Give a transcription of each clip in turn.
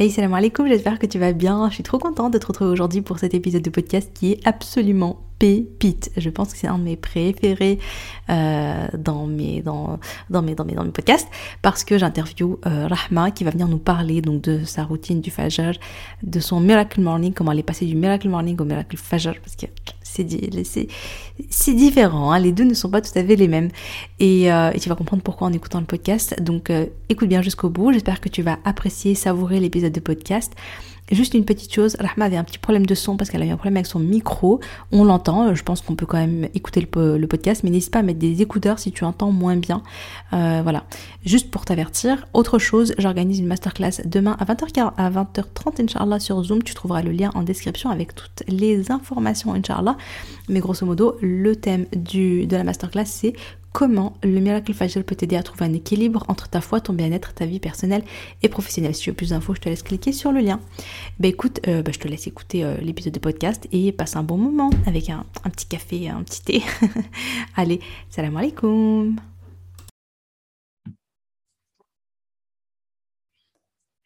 Hey, salam alaikum, j'espère que tu vas bien. Je suis trop contente de te retrouver aujourd'hui pour cet épisode de podcast qui est absolument pépite. Je pense que c'est un de mes préférés euh, dans, mes, dans, dans, mes, dans, mes, dans mes podcasts parce que j'interview euh, Rahma qui va venir nous parler donc de sa routine du Fajr, de son Miracle Morning, comment elle est passée du Miracle Morning au Miracle Fajr parce que c'est différent, hein. les deux ne sont pas tout à fait les mêmes. Et, euh, tu vas comprendre pourquoi en écoutant le podcast. Donc euh, écoute bien jusqu'au bout, j'espère que tu vas apprécier, savourer l'épisode de podcast. Juste une petite chose, Rahma avait un petit problème de son parce qu'elle a eu un problème avec son micro. On l'entend, je pense qu'on peut quand même écouter le, podcast, mais n'hésite pas à mettre des écouteurs si tu entends moins bien. Euh, voilà. Juste pour t'avertir. Autre chose, j'organise une masterclass demain à 20h, à 20h30, Inch'Allah, sur Zoom. Tu trouveras le lien en description avec toutes les informations, Inch'Allah. Mais grosso modo, le thème de la masterclass, c'est comment le miracle Fajr peut t'aider à trouver un équilibre entre ta foi, ton bien-être, ta vie personnelle et professionnelle. Si tu veux plus d'infos, je te laisse cliquer sur le lien. Bah écoute, euh, bah, je te laisse écouter euh, l'épisode de podcast et passe un bon moment avec un, un petit café, un petit thé. Allez, salam alaikum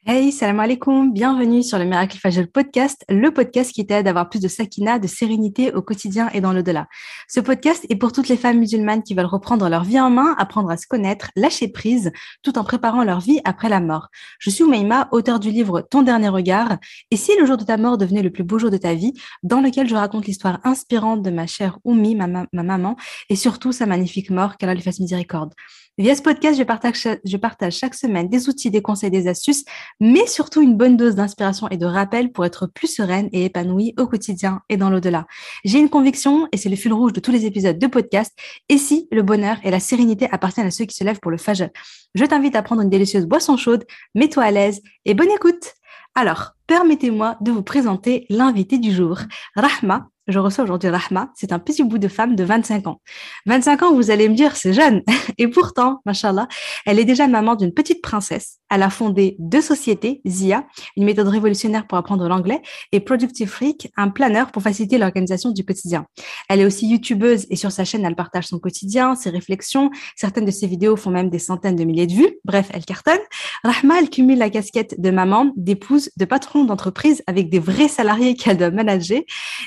Hey, salam alaikum, bienvenue sur le Miracle Fajr podcast, le podcast qui t'aide à avoir plus de sakina, de sérénité au quotidien et dans l'au-delà. Ce podcast est pour toutes les femmes musulmanes qui veulent reprendre leur vie en main, apprendre à se connaître, lâcher prise, tout en préparant leur vie après la mort. Je suis Oumaima, auteur du livre Ton dernier regard, et si le jour de ta mort devenait le plus beau jour de ta vie, dans lequel je raconte l'histoire inspirante de ma chère Oumi, ma, ma maman, et surtout sa magnifique mort, qu'elle lui fasse miséricorde. Via ce podcast, je partage, chaque semaine des outils, des conseils, des astuces, mais surtout une bonne dose d'inspiration et de rappel pour être plus sereine et épanouie au quotidien et dans l'au-delà. J'ai une conviction, et c'est le fil rouge de tous les épisodes de podcast, et si le bonheur et la sérénité appartiennent à ceux qui se lèvent pour le fajr. Je t'invite à prendre une délicieuse boisson chaude, mets-toi à l'aise et bonne écoute. Alors, permettez-moi de vous présenter l'invité du jour. Rahma, je reçois aujourd'hui Rahma, c'est un petit bout de femme de 25 ans. 25 ans, vous allez me dire, c'est jeune. Et pourtant, machallah, elle est déjà maman d'une petite princesse. Elle a fondé deux sociétés, Zia, une méthode révolutionnaire pour apprendre l'anglais, et Productive Freak, un planeur pour faciliter l'organisation du quotidien. Elle est aussi youtubeuse et sur sa chaîne, elle partage son quotidien, ses réflexions. Certaines de ses vidéos font même des centaines de milliers de vues. Bref, elle cartonne. Rahma, elle cumule la casquette de maman, d'épouse, de patron d'entreprise avec des vrais salariés qu'elle doit manager.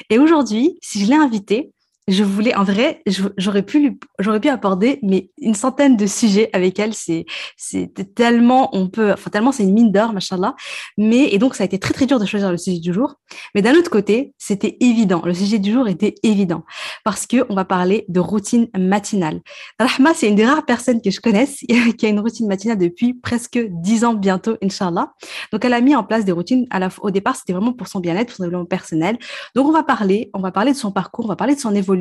Et aujourd'hui, si je l'ai invité, je voulais, en vrai, j'aurais pu, j'aurais pu aborder mais une centaine de sujets avec elle. C'est, c'est tellement, on peut, enfin tellement c'est une mine d'or, machallah. Mais et donc ça a été très très dur de choisir le sujet du jour. Mais d'un autre côté, c'était évident. Le sujet du jour était évident parce que on va parler de routine matinale. Rahma, c'est une des rares personnes que je connaisse qui a une routine matinale depuis presque dix ans bientôt, inshallah. Donc elle a mis en place des routines. À la, au départ, c'était vraiment pour son bien-être, pour son développement personnel. Donc on va parler, on va parler de son parcours, on va parler de son évolution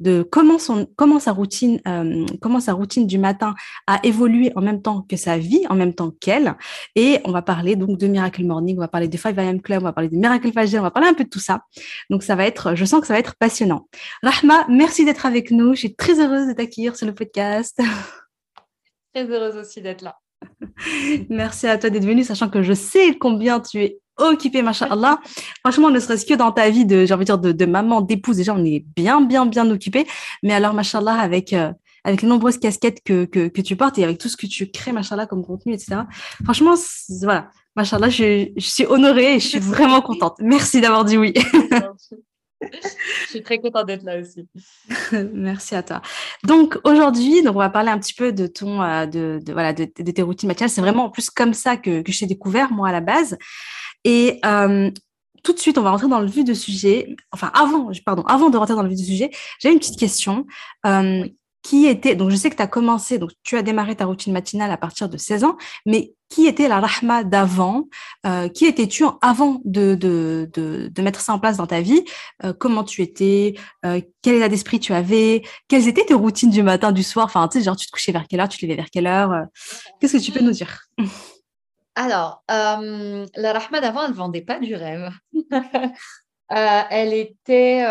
de comment, son, comment, sa routine, euh, comment sa routine du matin a évolué en même temps que sa vie, en même temps qu'elle. Et on va parler donc de Miracle Morning, on va parler de 5 AM Club, on va parler de Miracle Fajr, on va parler un peu de tout ça. Donc ça va être, je sens que ça va être passionnant. Rahma, merci d'être avec nous. Je suis très heureuse de t'accueillir sur le podcast. Très heureuse aussi d'être là. Merci à toi d'être venue, sachant que je sais combien tu es occupée, machallah. Franchement, ne serait-ce que dans ta vie de, j'ai envie de dire, de, maman, d'épouse, déjà, on est bien, bien, bien occupé. Mais alors, machallah, avec, euh, avec les nombreuses casquettes que, que, que, tu portes et avec tout ce que tu crées, machallah, comme contenu, etc. Franchement, voilà, machallah, je, je suis honorée et je suis vraiment contente. Merci d'avoir dit oui. Je suis très contente d'être là aussi. Merci à toi. Donc aujourd'hui, donc on va parler un petit peu de ton, euh, de, de, voilà, de, de, tes routines matinales. C'est vraiment en plus comme ça que, que je t'ai découvert moi à la base. Et euh, tout de suite, on va rentrer dans le vif du sujet. Enfin, avant, pardon, avant de rentrer dans le vif du sujet, j'ai une petite question. Euh, qui était, donc je sais que tu as commencé, donc tu as démarré ta routine matinale à partir de 16 ans, mais qui était la Rahma d'avant euh, Qui étais-tu avant de, de, de, de, mettre ça en place dans ta vie? Euh, Comment tu étais? Euh, Quel état d'esprit tu avais? Quelles étaient tes routines du matin, du soir? Enfin, tu sais, genre, tu te couchais vers quelle heure? Tu te levais vers quelle heure? Qu'est-ce que tu peux nous dire? Alors, euh, la Rahma d'avant, elle ne vendait pas du rêve. Euh, elle était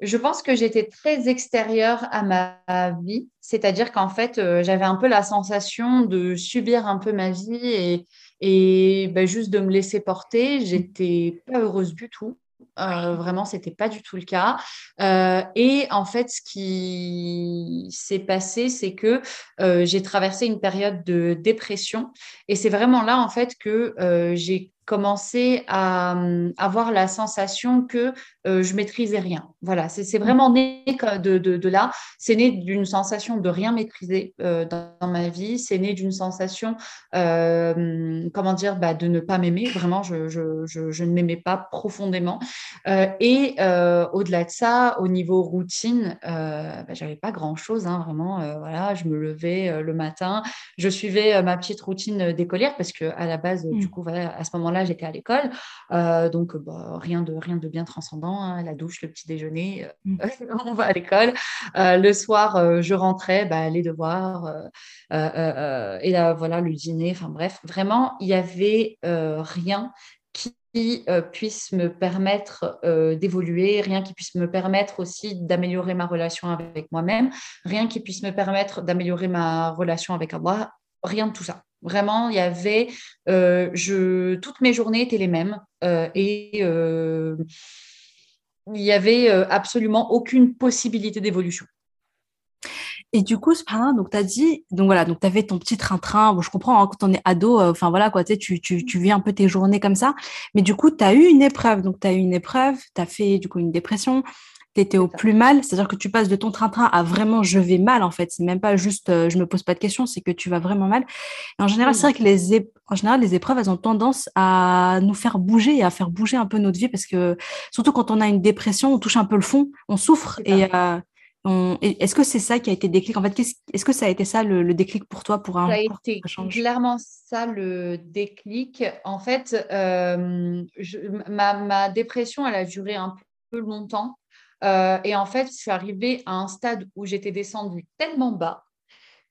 je pense que j'étais très extérieure à ma vie, c'est-à-dire qu'en fait, euh, j'avais un peu la sensation de subir un peu ma vie et, et ben, juste de me laisser porter. J'étais pas heureuse du tout. Euh, vraiment, ce n'était pas du tout le cas. Euh, et en fait, ce qui s'est passé, c'est que euh, j'ai traversé une période de dépression. Et c'est vraiment là, en fait, que j'ai commencé à hum, avoir la sensation que euh, je maîtrisais rien. Voilà, c'est vraiment né de, de, là. C'est né d'une sensation de rien maîtriser euh, dans, ma vie. C'est né d'une sensation, euh, hum, comment dire, bah, de ne pas m'aimer. Vraiment, je, je, je, ne m'aimais pas profondément. Et au-delà de ça, au niveau routine, bah, j'avais pas grand-chose. Hein, vraiment, voilà, je me levais le matin, je suivais ma petite routine d'écolière parce que à la base, du mmh. coup, voilà, à ce moment-là, j'étais à l'école. Euh, donc, bah, rien, de, rien de bien transcendant. Hein. la douche, le petit déjeuner, euh, mmh. on va à l'école. Euh, le soir, je rentrais, bah, les devoirs, et là, voilà, le dîner. Enfin, bref, vraiment, il n'y avait rien qui puisse me permettre d'évoluer, rien qui puisse me permettre aussi d'améliorer ma relation avec moi-même, rien qui puisse me permettre d'améliorer ma relation avec Allah, rien de tout ça. Vraiment, il y avait, euh, je, toutes mes journées étaient les mêmes euh, et euh, il n'y avait absolument aucune possibilité d'évolution. Et du coup, donc tu as dit, donc voilà, donc tu avais ton petit train-train. Bon, je comprends, hein, quand on est ado, enfin voilà, quoi, tu, tu, tu vis un peu tes journées comme ça. Mais du coup, tu as eu une épreuve. Donc, tu as eu une épreuve, tu as fait du coup une dépression, tu étais au plus mal, c'est-à-dire que tu passes de ton train-train à vraiment je vais mal en fait. C'est même pas juste euh, je me pose pas de questions, c'est que tu vas vraiment mal. en général, c'est vrai que les, en général, les épreuves, elles ont tendance à nous faire bouger et à faire bouger un peu notre vie parce que surtout quand on a une dépression, on touche un peu le fond, on souffre euh, et est-ce que c'est ça qui a été déclic? En fait, est-ce que ça a été ça le, déclic pour toi pour un Ça a été clairement ça le déclic. En fait, euh, ma, ma, dépression, elle a duré un peu longtemps. Euh, et en fait, je suis arrivée à un stade où j'étais descendue tellement bas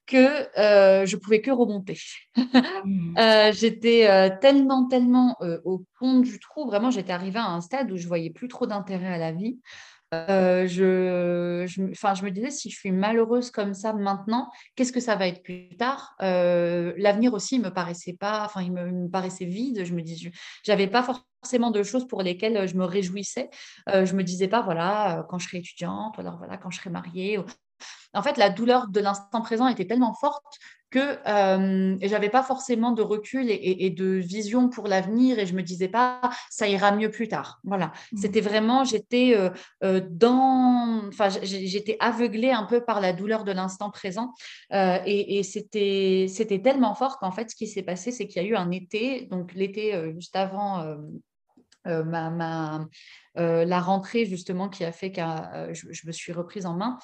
que euh, je pouvais que remonter. Mmh. Euh, j'étais euh, tellement, tellement au fond du trou. Vraiment, j'étais arrivée à un stade où je voyais plus trop d'intérêt à la vie. Je, je, je me disais, si je suis malheureuse comme ça maintenant, qu'est-ce que ça va être plus tard? L'avenir aussi me paraissait pas, enfin, il me, paraissait vide. Je me disais, j'avais pas forcément de choses pour lesquelles euh, je me réjouissais. Euh, je me disais pas, voilà, euh, quand je serai étudiante, ou alors voilà, quand je serai mariée. En fait, la douleur de l'instant présent était tellement forte que euh, j'avais pas forcément de recul et, de vision pour l'avenir et je me disais pas ça ira mieux plus tard. Voilà, mmh. c'était vraiment j'étais dans, enfin j'étais aveuglée un peu par la douleur de l'instant présent et, et c'était c'était tellement fort qu'en fait ce qui s'est passé c'est qu'il y a eu un été donc l'été juste avant euh, ma, euh, la rentrée justement qui a fait que euh, je, me suis reprise en main.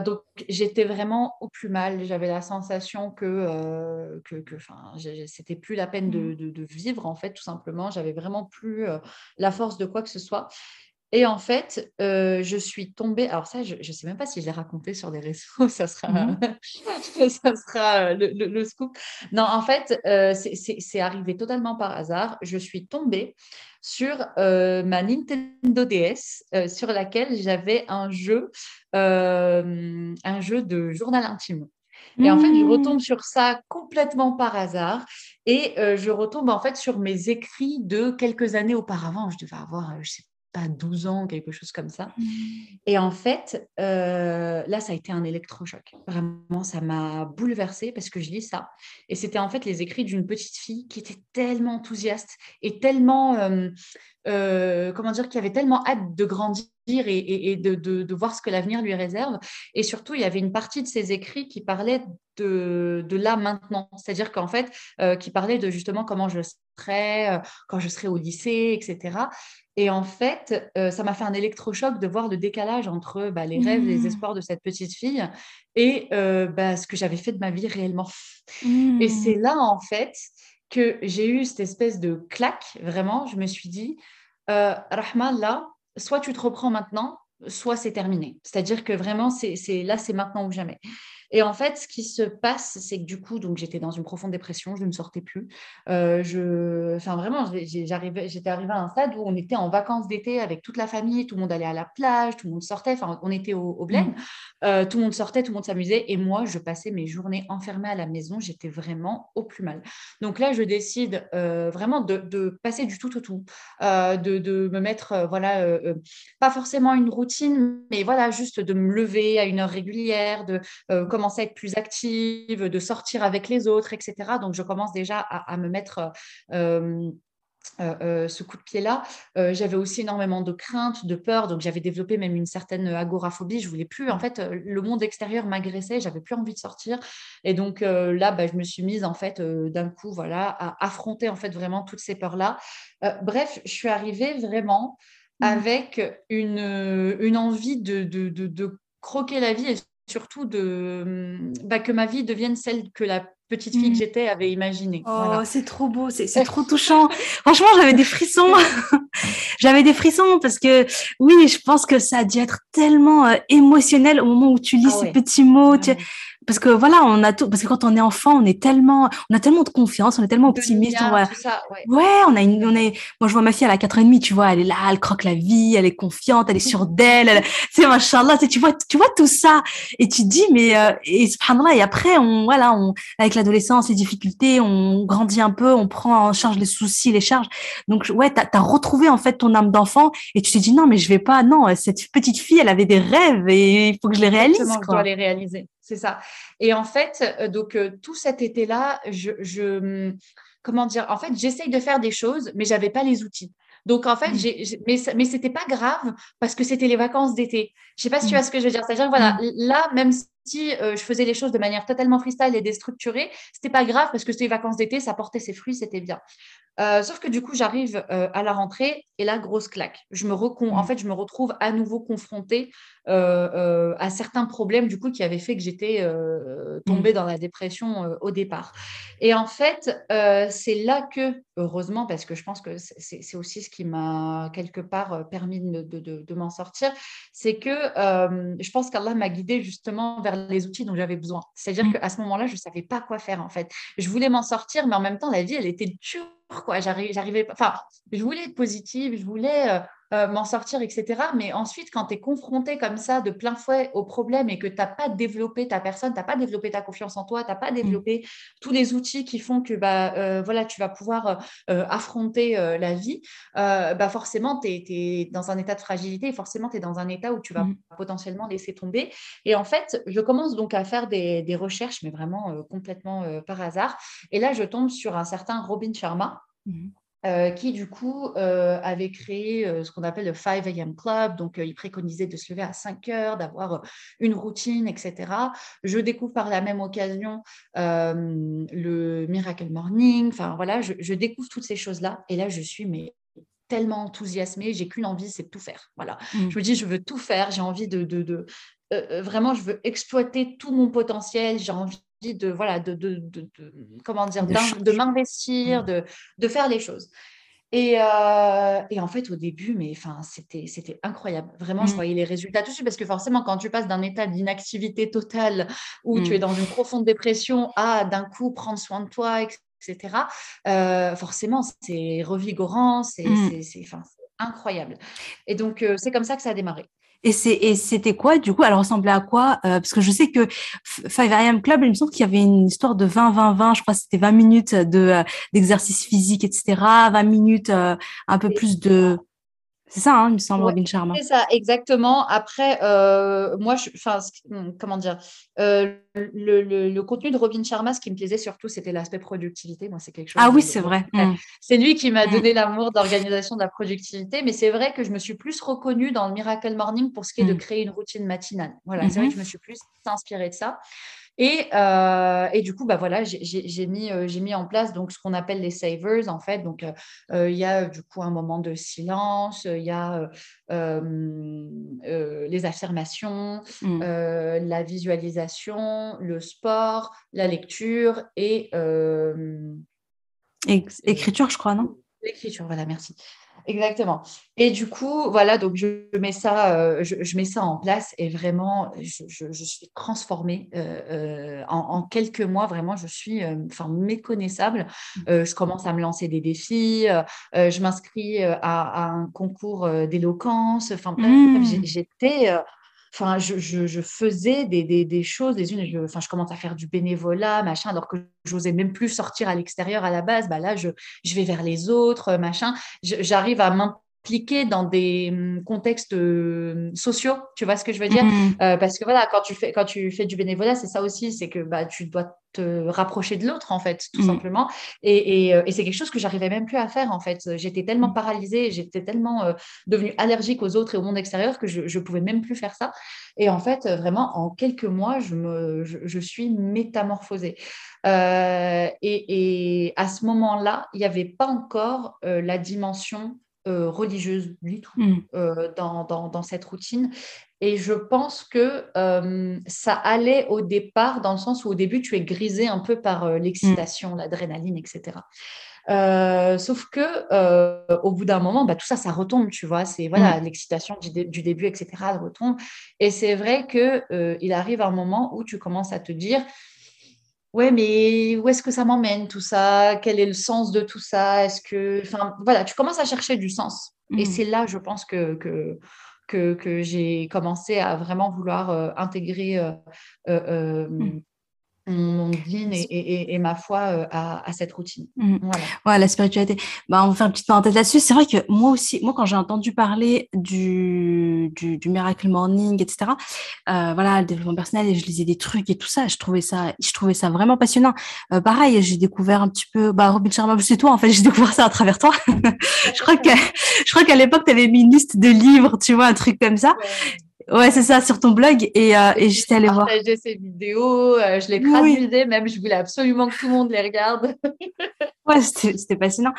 donc j'étais vraiment au plus mal. J'avais la sensation que, que, que c'était plus la peine de, mmh. de, vivre en fait tout simplement. J'avais vraiment plus la force de quoi que ce soit. Et en fait, je suis tombée. Alors, ça, je ne sais même pas si je l'ai raconté sur des réseaux. Ça sera, mmh ça sera le, le, scoop. Non, en fait, c'est arrivé totalement par hasard. Je suis tombée sur euh, ma Nintendo DS, euh, sur laquelle j'avais un jeu, euh, un jeu de journal intime. Et en fait, je mmh. retombe sur ça complètement par hasard et je retombe en fait sur mes écrits de quelques années auparavant. Je devais avoir, je sais pas 12 ans, quelque chose comme ça. Mmh. Et en fait, euh, là, ça a été un électrochoc. Vraiment, ça m'a bouleversée parce que je lis ça. Et c'était en fait les écrits d'une petite fille qui était tellement enthousiaste et tellement, euh, euh, comment dire, qui avait tellement hâte de grandir et, de, de, voir ce que l'avenir lui réserve. Et surtout, il y avait une partie de ses écrits qui parlait de, de là maintenant. C'est-à-dire qu'en fait, qui parlait de justement comment je serais quand je serai au lycée, etc. Et en fait, euh, ça m'a fait un électrochoc de voir le décalage entre bah, les rêves, les mmh. espoirs de cette petite fille et euh, bah, ce que j'avais fait de ma vie réellement. Et mmh. c'est là, en fait, que j'ai eu cette espèce de claque, vraiment. Je me suis dit, euh, Rahman, là, soit tu te reprends maintenant, soit c'est terminé. C'est-à-dire que vraiment, c'est là, c'est maintenant ou jamais. Et en fait, ce qui se passe, c'est que du coup, donc j'étais dans une profonde dépression, je ne sortais plus. Euh, je, enfin vraiment, j'arrivais, j'étais arrivée à un stade où on était en vacances d'été avec toute la famille, tout le monde allait à la plage, tout le monde sortait. Enfin, on était au, au mmh. euh, tout le monde sortait, tout le monde s'amusait, et moi, je passais mes journées enfermée à la maison. J'étais vraiment au plus mal. Donc là, je décide euh, vraiment de, passer du tout au tout, de, de, me mettre, voilà, pas forcément une routine, mais voilà, juste de me lever à une heure régulière, de à être plus active, de sortir avec les autres, etc. Donc, je commence déjà à, me mettre euh, euh, euh, ce coup de pied-là. j'avais aussi énormément de crainte, de peur, donc j'avais développé même une certaine agoraphobie. Je voulais plus, en fait, le monde extérieur m'agressait, j'avais plus envie de sortir. Et donc là, bah, je me suis mise en fait d'un coup, voilà, à affronter en fait vraiment toutes ces peurs-là. bref, je suis arrivée vraiment mmh. avec une, une envie de, de, de, croquer la vie et surtout de, bah, que ma vie devienne celle que la petite fille que mmh. j'étais avait imaginé. Oh, c'est trop beau, c'est trop touchant. Franchement, j'avais des frissons. j'avais des frissons parce que oui, je pense que ça a dû être tellement euh, émotionnel au moment où tu lis ah ces petits mots. Tu parce que voilà, on a tout, parce que quand on est enfant, on est tellement, on a tellement de confiance, on est tellement optimiste. on ouais. on a une, on est, moi je vois ma fille, elle a 4 ans et demi, tu vois, elle est là, elle croque la vie, elle est confiante, elle est sûre d'elle, c'est machallah, tu vois, tu vois tout ça. Et tu dis, mais, euh, et subhanallah, et après, on, voilà, on, avec l'adolescence, les difficultés, on grandit un peu, on prend en charge les soucis, les charges. Donc, ouais, t'as, as retrouvé, en fait, ton âme d'enfant et tu te dis, non, mais je vais pas, non, cette petite fille, elle avait des rêves et il faut que je les réalise. Exactement, quoi. je dois les réaliser c'est ça. Et en fait, euh, donc euh, tout cet été-là, je, hum, comment dire, en fait, j'essaye de faire des choses, mais j'avais pas les outils. Donc en fait, mmh. j'ai, mais, mais c'était pas grave parce que c'était les vacances d'été. Je sais pas si tu mmh. vois ce que je veux dire. C'est-à-dire, voilà, mmh. là, même si euh, je faisais les choses de manière totalement freestyle et déstructurée, c'était pas grave parce que c'était les vacances d'été, ça portait ses fruits, c'était bien. Euh, sauf que du coup, j'arrive euh, à la rentrée et là, grosse claque. Je me En fait, je me retrouve à nouveau confrontée à certains problèmes du coup qui avaient fait que j'étais tombée dans la dépression au départ. Et en fait, c'est là que, heureusement, parce que je pense que c'est aussi ce qui m'a quelque part permis de, de m'en sortir, c'est que je pense qu'Allah m'a guidée justement vers les outils dont j'avais besoin. C'est-à-dire mmh. qu'à ce moment-là, je ne savais pas quoi faire en fait. Je voulais m'en sortir, mais en même temps, la vie, elle était dure. Quoi. J'arrivais, enfin, je voulais être positive, je voulais euh, m'en sortir, etc. Mais ensuite, quand tu es confronté comme ça de plein fouet au problème et que tu n'as pas développé ta personne, tu n'as pas développé ta confiance en toi, tu n'as pas mmh. développé tous les outils qui font que bah, euh, voilà, tu vas pouvoir euh, affronter la vie, bah forcément, tu es, dans un état de fragilité et forcément, tu es dans un état où tu vas mmh. potentiellement laisser tomber. Et en fait, je commence donc à faire des, recherches, mais vraiment complètement par hasard. Et là, je tombe sur un certain Robin Sharma. Mmh. Euh, qui du coup euh, avait créé euh, ce qu'on appelle le 5 a.m. Club. Donc, il préconisait de se lever à 5 heures, d'avoir une routine, etc. Je découvre par la même occasion le Miracle Morning. Enfin, voilà, je, découvre toutes ces choses-là. Et là, je suis mais tellement enthousiasmée, j'ai qu'une envie, c'est de tout faire. Voilà. Mmh. Je me dis, je veux tout faire, j'ai envie de, de, de vraiment, je veux exploiter tout mon potentiel, j'ai envie de voilà de, de, de, comment dire de, m'investir, mm. de, faire les choses. Et, euh, et, en fait, au début, mais enfin, c'était, c'était incroyable. Vraiment, je mm. voyais les résultats tout de suite parce que forcément, quand tu passes d'un état d'inactivité totale où tu es dans une profonde dépression à d'un coup prendre soin de toi, etc., euh, forcément, c'est revigorant, c'est, c'est, incroyable. Et donc, euh, c'est comme ça que ça a démarré. Et c'était quoi, du coup? Elle ressemblait à quoi euh, Parce que je sais que Five AM Club, il me semble qu'il y avait une histoire de 20-20-20, je crois que c'était 20 minutes de euh, d'exercice physique, etc., 20 minutes euh, un peu plus de c'est ça, hein, il me semble, Robin Sharma. C'est ça, exactement. Après, euh, moi, je, hmm, comment dire, euh, le, contenu de Robin Sharma, ce qui me plaisait surtout, c'était l'aspect productivité. Moi, c'est quelque chose. Ah oui, c'est vrai. Hmm. C'est lui qui m'a hmm. donné l'amour d'organisation de la productivité. Mais c'est vrai que je me suis plus reconnue dans le Miracle Morning pour ce qui est de créer une routine matinale. Voilà, c'est vrai que je me suis plus inspirée de ça. Et, euh, et, du coup, bah voilà, j'ai mis, euh, mis en place donc ce qu'on appelle les savers en fait. Donc euh, il y a du coup un moment de silence, il y a les affirmations, mmh. la visualisation, le sport, la lecture et écriture, je crois, non? L'écriture, voilà, merci. Exactement. Et du coup, voilà, donc je mets ça, euh, je, mets ça en place et vraiment, je, suis transformée euh, euh, en, quelques mois. Vraiment, je suis, enfin, méconnaissable. Mmh. je commence à me lancer des défis. je m'inscris à, un concours d'éloquence. Enfin, mmh. j'étais Enfin, je, faisais des, choses, des unes, je, enfin, je commence à faire du bénévolat, machin, alors que je n'osais même plus sortir à l'extérieur à la base. Bah là, je, je vais vers les autres, machin. J'arrive à dans des hum, contextes euh, sociaux, tu vois ce que je veux dire? Mmh. euh, Parce que voilà, quand tu fais, quand tu fais du bénévolat, c'est ça aussi, c'est que bah, tu dois te rapprocher de l'autre, en fait, tout mmh. simplement. Et, euh, et, c'est quelque chose que j'arrivais même plus à faire, en fait. J'étais tellement mmh. paralysée, j'étais tellement euh, devenue allergique aux autres et au monde extérieur que je ne pouvais même plus faire ça. Et en fait, vraiment, en quelques mois, je, me, je, suis métamorphosée. Euh, et, et, à ce moment-là, il n'y avait pas encore la dimension religieuse du tout mmh. dans, dans, dans, cette routine. Et je pense que euh, ça allait au départ, dans le sens où au début, tu es grisé un peu par euh, l'excitation, mm. l'adrénaline, etc. Euh, sauf que au bout d'un moment, bah, tout ça, ça retombe, tu vois. C'est voilà, mm. l'excitation du, début, etc. Retombe. Et c'est vrai que il arrive un moment où tu commences à te dire, ouais, mais où est-ce que ça m'emmène tout ça? Quel est le sens de tout ça? Est-ce que, enfin, voilà, tu commences à chercher du sens. Et mm. c'est là, je pense que, que que, j'ai commencé à vraiment vouloir euh, intégrer euh, euh, mmh mon din et, ma foi euh, à, cette routine. Mmh. Voilà. la spiritualité. Bah, on va faire une petite parenthèse là-dessus. C'est vrai que moi aussi, moi, quand j'ai entendu parler du, du, Miracle Morning, etc., euh, voilà, le développement personnel, et je lisais des trucs et tout ça, je trouvais ça, je trouvais ça vraiment passionnant. Euh, pareil, j'ai découvert un petit peu, bah, Robin Sharma, c'est toi, en fait, j'ai découvert ça à travers toi. je crois que, je crois qu'à l'époque, tu avais mis une liste de livres, tu vois, un truc comme ça. Ouais, c'est ça, sur ton blog. Et, euh, et j'étais allée voir. J'ai ces vidéos, euh, je les traduisais, même je voulais absolument que tout le monde les regarde. ouais, c'était passionnant.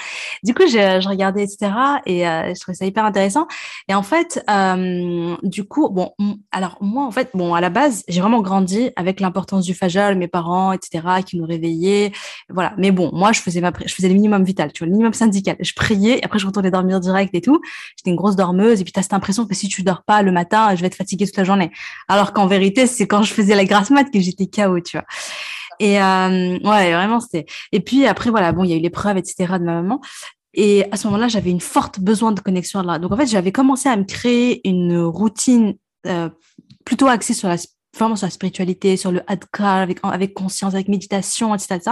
Du coup, je, je regardais, etc. Et euh, je trouvais ça hyper intéressant. Et en fait, du coup, bon, alors moi, en fait, bon, à la base, j'ai vraiment grandi avec l'importance du fajol, mes parents, etc., qui nous réveillaient. Voilà. Mais bon, moi, je faisais, ma, je faisais le minimum vital, tu vois, le minimum syndical. Je priais, et après, je retournais dormir direct et tout. J'étais une grosse dormeuse. Et puis, tu as cette impression que si tu dors pas le matin, je vais être fatiguée toute la journée. Alors qu'en vérité, c'est quand je faisais la grasse mat que j'étais KO, tu vois. Et euh, ouais, vraiment, c'était. Et puis après, voilà, bon, il y a eu l'épreuve, etc. de ma maman. Et à ce moment-là, j'avais une forte besoin de connexion là. Donc en fait, j'avais commencé à me créer une routine euh, plutôt axée sur la vraiment sur la spiritualité, sur le adkar, avec, avec conscience, avec méditation, etc. etc.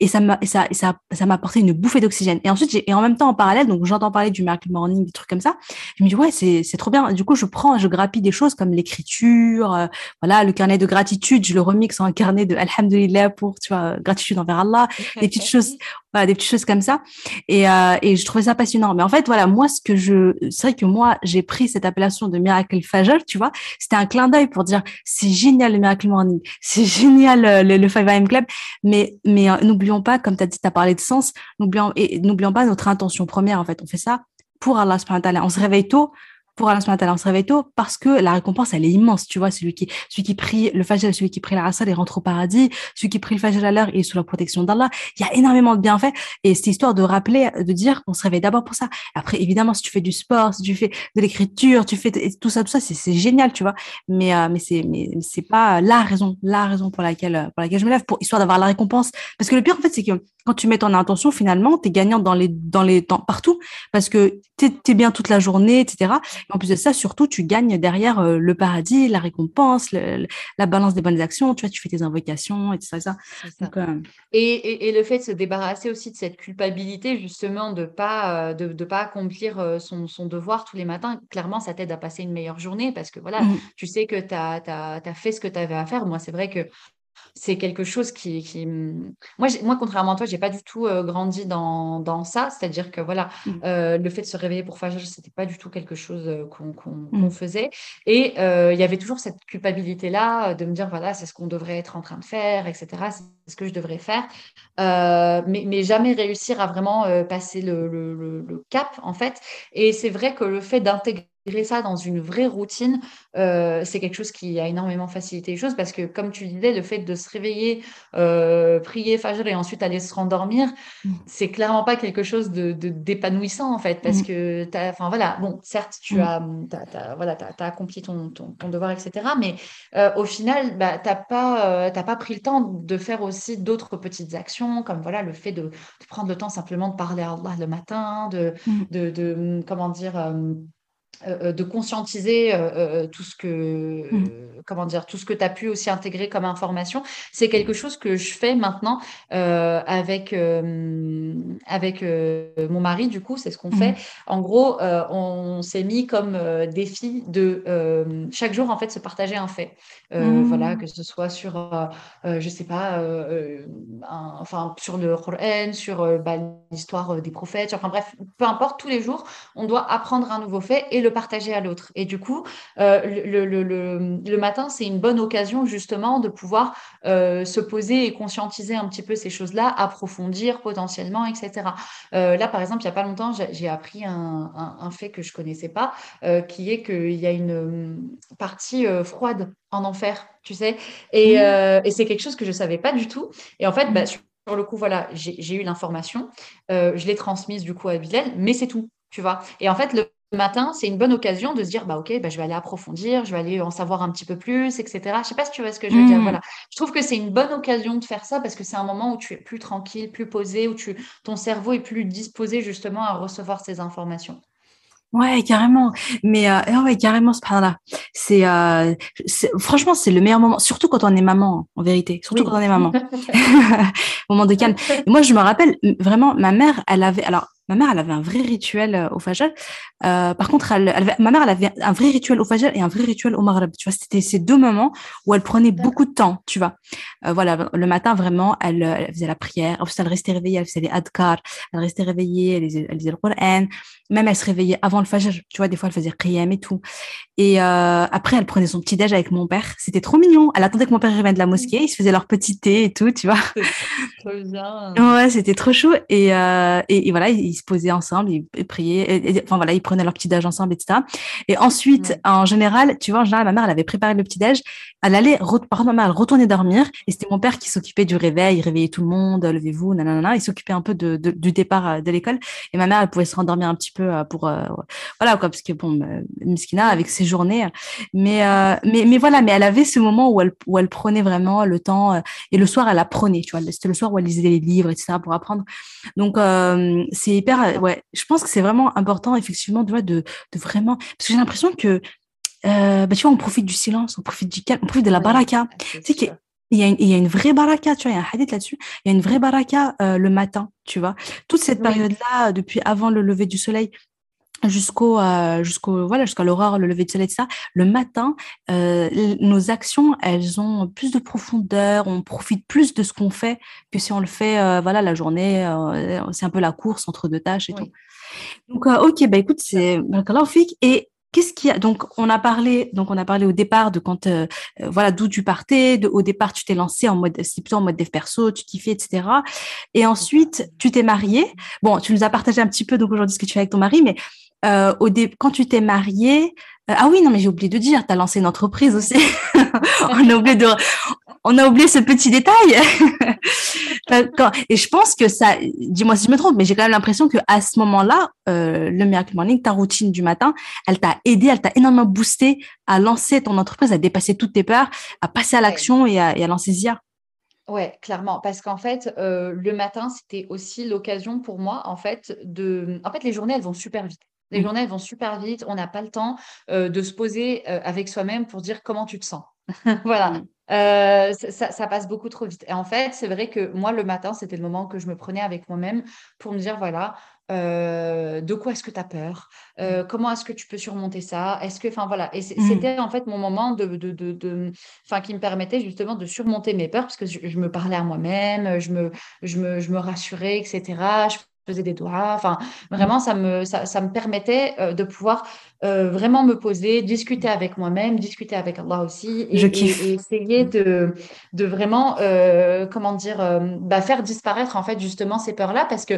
Et ça m'a, ça, ça, ça m'a apporté une bouffée d'oxygène. Et ensuite, et en même temps, en parallèle, donc j'entends parler du miracle morning, des trucs comme ça. Je me dis, ouais, c'est, c'est trop bien. Du coup, je prends, je grappille des choses comme l'écriture, euh, voilà, le carnet de gratitude, je le remixe en un carnet de alhamdulillah pour, tu vois, gratitude envers Allah, des petites choses, voilà, des petites choses comme ça. Et, euh, et je trouvais ça passionnant. Mais en fait, voilà, moi, ce que je, c'est vrai que moi, j'ai pris cette appellation de miracle fajr, tu vois, c'était un clin d'œil pour dire, c'est génial le miracle morning, c'est génial euh, le, le 5 AM club, mais, mais euh, n'oublions pas, comme tu as dit, tu parlé de sens, n'oublions, et n'oublions pas notre intention première, en fait. On fait ça pour Allah On se réveille tôt pour Allah on se réveille tôt parce que la récompense, elle est immense. Tu vois, celui qui, celui qui prie le fajr, celui qui prie la rassal, il rentre au paradis. Celui qui prie le fajr à l'heure, il est sous la protection d'Allah. Il y a énormément de bienfaits. Et c'est histoire de rappeler, de dire, on se réveille d'abord pour ça. Après, évidemment, si tu fais du sport, si tu fais de l'écriture, tu fais tout ça, tout ça, c'est génial, tu vois. Mais, euh, mais c'est, mais c'est pas la raison, la raison pour laquelle, pour laquelle je me lève, pour histoire d'avoir la récompense. Parce que le pire, en fait, c'est que quand tu mets ton intention, finalement, tu es gagnant dans les, dans les temps, partout, parce que tu es, bien toute la journée, etc. Et en plus de ça, surtout, tu gagnes derrière euh, le paradis, la récompense, la balance des bonnes actions, tu vois, tu fais tes invocations, etc. Ça. Euh, et, et, le fait de se débarrasser aussi de cette culpabilité, justement, de ne pas, euh, de, de, pas accomplir son, son, devoir tous les matins, clairement, ça t'aide à passer une meilleure journée, parce que voilà, mmh. tu sais que tu as, as, fait ce que tu avais à faire. Moi, c'est vrai que c'est quelque chose qui, qui... Moi, moi, contrairement à toi, j'ai pas du tout euh, grandi dans, dans ça. C'est-à-dire que voilà, mmh. euh, le fait de se réveiller pour faire c'était pas du tout quelque chose euh, qu'on mmh. faisait. Et il y avait toujours cette culpabilité-là de me dire voilà, c'est ce qu'on devrait être en train de faire, etc. C'est ce que je devrais faire. mais, mais, jamais réussir à vraiment passer le, le, le, cap, en fait. Et c'est vrai que le fait d'intégrer ça dans une vraie routine, euh, c'est quelque chose qui a énormément facilité les choses parce que, comme tu disais, le fait de se réveiller, euh, prier Fajr et ensuite aller se rendormir, mm. c'est clairement pas quelque chose de, d'épanouissant en fait parce mm. que, enfin voilà, bon, certes, tu mm. as, as, voilà, as, accompli ton, ton, devoir, etc. Mais euh, au final, bah, tu n'as pas, pas pris le temps de faire aussi d'autres petites actions comme voilà, le fait de, prendre le temps simplement de parler à Allah le matin, de, de, de comment dire, euh, euh, de conscientiser euh, tout ce que mmh. comment dire tout ce que tu as pu aussi intégrer comme information c'est quelque chose que je fais maintenant avec avec mon mari du coup c'est ce qu'on fait mmh. en gros on s'est mis comme défi de chaque jour en fait se partager un fait voilà mmh. que ce soit sur je sais pas enfin sur le Coran sur bah, l'histoire des prophètes enfin bref peu importe tous les jours on doit apprendre un nouveau fait et le partager à l'autre. Et du coup, euh, le, le, le, le, matin, c'est une bonne occasion justement de pouvoir euh, se poser et conscientiser un petit peu ces choses-là, approfondir potentiellement, etc. Euh, là, par exemple, il n'y a pas longtemps, j'ai appris un, un, fait que je connaissais pas, qui est qu'il y a une partie froide en enfer, tu sais. Et, mmh. et c'est quelque chose que je savais pas du tout. Et en fait, bah, mmh. sur le coup, voilà, j'ai eu l'information, je l'ai transmise du coup à Bilal, mais c'est tout, tu vois. Et en fait, le matin, c'est une bonne occasion de se dire, bah, OK, bah, je vais aller approfondir, je vais aller en savoir un petit peu plus, etc. Je ne sais pas si tu vois ce que je veux dire. Mmh. Voilà. Je trouve que c'est une bonne occasion de faire ça parce que c'est un moment où tu es plus tranquille, plus posé, où tu, ton cerveau est plus disposé justement à recevoir ces informations. Ouais, carrément. Mais euh, ouais, carrément, ce là C'est euh, franchement, c'est le meilleur moment, surtout quand on est maman, en vérité. Surtout quand on est maman. moment de calme. moi, je me rappelle vraiment, ma mère, elle avait, alors Ma mère, elle avait un vrai rituel euh, au Fajr. Euh, par contre, elle, ma mère, elle avait un vrai rituel au Fajr et un vrai rituel au Maghreb. Tu vois, c'était ces deux moments où elle prenait beaucoup de temps, tu vois. Euh, voilà, le matin, vraiment, elle, elle, faisait la prière. Ensuite, elle restait réveillée, elle faisait les adkar. Elle restait réveillée, elle lisait, elle lisait le Coran. Même, elle se réveillait avant le Fajr. Tu vois, des fois, elle faisait qiyam et tout. Et euh, après, elle prenait son petit déj avec mon père. C'était trop mignon. Elle attendait que mon père revienne de la mosquée. Ils se faisaient leur petit thé et tout, tu vois. Trop bien. Ouais, c'était trop chou. Et, euh, et, et, voilà, ils se posaient ensemble, ils, priaient. enfin voilà, ils prenaient leur petit déj ensemble, etc. Et ensuite, en général, tu vois, en général, ma mère, elle avait préparé le petit déj. Elle allait, par contre, ma mère, elle retournait dormir. Et c'était mon père qui s'occupait du réveil. Il réveillait tout le monde. Levez-vous, nanana. Il s'occupait un peu de, de, du départ euh, de l'école. Et ma mère, elle pouvait se rendormir un petit peu pour, voilà quoi, parce que bon, Miskina avec ses journée. Mais, euh, mais, mais voilà, mais elle avait ce moment où elle, où elle prenait vraiment le temps. Euh, et le soir, elle apprenait, tu vois. C'était le soir où elle lisait les livres, etc. pour apprendre. Donc, euh, c'est hyper, ouais, je pense que c'est vraiment important, effectivement, de, de, de vraiment, parce que j'ai l'impression que, bah, tu vois, on profite du silence, on profite du calme, on profite de la baraka. Tu sais il y, a une, il y a une vraie baraka, tu vois, il y a un hadith là-dessus. Il y a une vraie baraka le matin, tu vois. Toute cette période-là, depuis avant le lever du soleil, jusqu'au euh, jusqu'au voilà jusqu'à l'aurore le lever de soleil ça le matin euh, nos actions elles ont plus de profondeur on profite plus de ce qu'on fait que si on le fait euh, voilà la journée euh, c'est un peu la course entre deux tâches et tout donc ok bah écoute c'est et Qu'est-ce qu'il y a? Donc, on a parlé, donc on a parlé au départ de quand, euh, voilà, d'où tu partais. De, au départ, tu t'es lancé en mode, c'est plutôt en mode dev perso, tu kiffais, etc. Et ensuite, tu t'es marié. Bon, tu nous as partagé un petit peu donc aujourd'hui ce que tu fais avec ton mari, mais euh, au dé quand tu t'es marié, euh, ah oui, non, mais j'ai oublié de dire, tu as lancé une entreprise aussi. on a oublié de, on a oublié ce petit détail. Et je pense que ça, dis-moi si je me trompe, mais j'ai quand même l'impression que à ce moment-là, euh, le Miracle Morning, ta routine du matin, elle t'a aidé, elle t'a énormément boosté à lancer ton entreprise, à dépasser toutes tes peurs, à passer à l'action et à, et à lancer Zia. Ouais, clairement, parce qu'en fait, euh, le matin, c'était aussi l'occasion pour moi, en fait, de. En fait, les journées, elles vont super vite. Les mmh. journées, elles vont super vite. On n'a pas le temps euh, de se poser euh, avec soi-même pour dire comment tu te sens. voilà. Mmh. Euh, ça, passe beaucoup trop vite. Et en fait, c'est vrai que moi, le matin, c'était le moment que je me prenais avec moi-même pour me dire, voilà, de quoi est-ce que tu as peur mmh. Comment est-ce que tu peux surmonter ça? Est-ce que, enfin voilà, et c'était en fait mon moment de, de, de, qui me permettait justement de surmonter mes peurs parce que je, me parlais à moi-même, je me, je me, je me rassurais, etc. Je faisais des doigts. Enfin, vraiment, ça me, ça, me permettait euh, de pouvoir vraiment me poser, discuter avec moi-même, discuter avec Allah aussi, et, essayer de, de vraiment, comment dire, bah, faire disparaître en fait justement ces peurs-là, parce que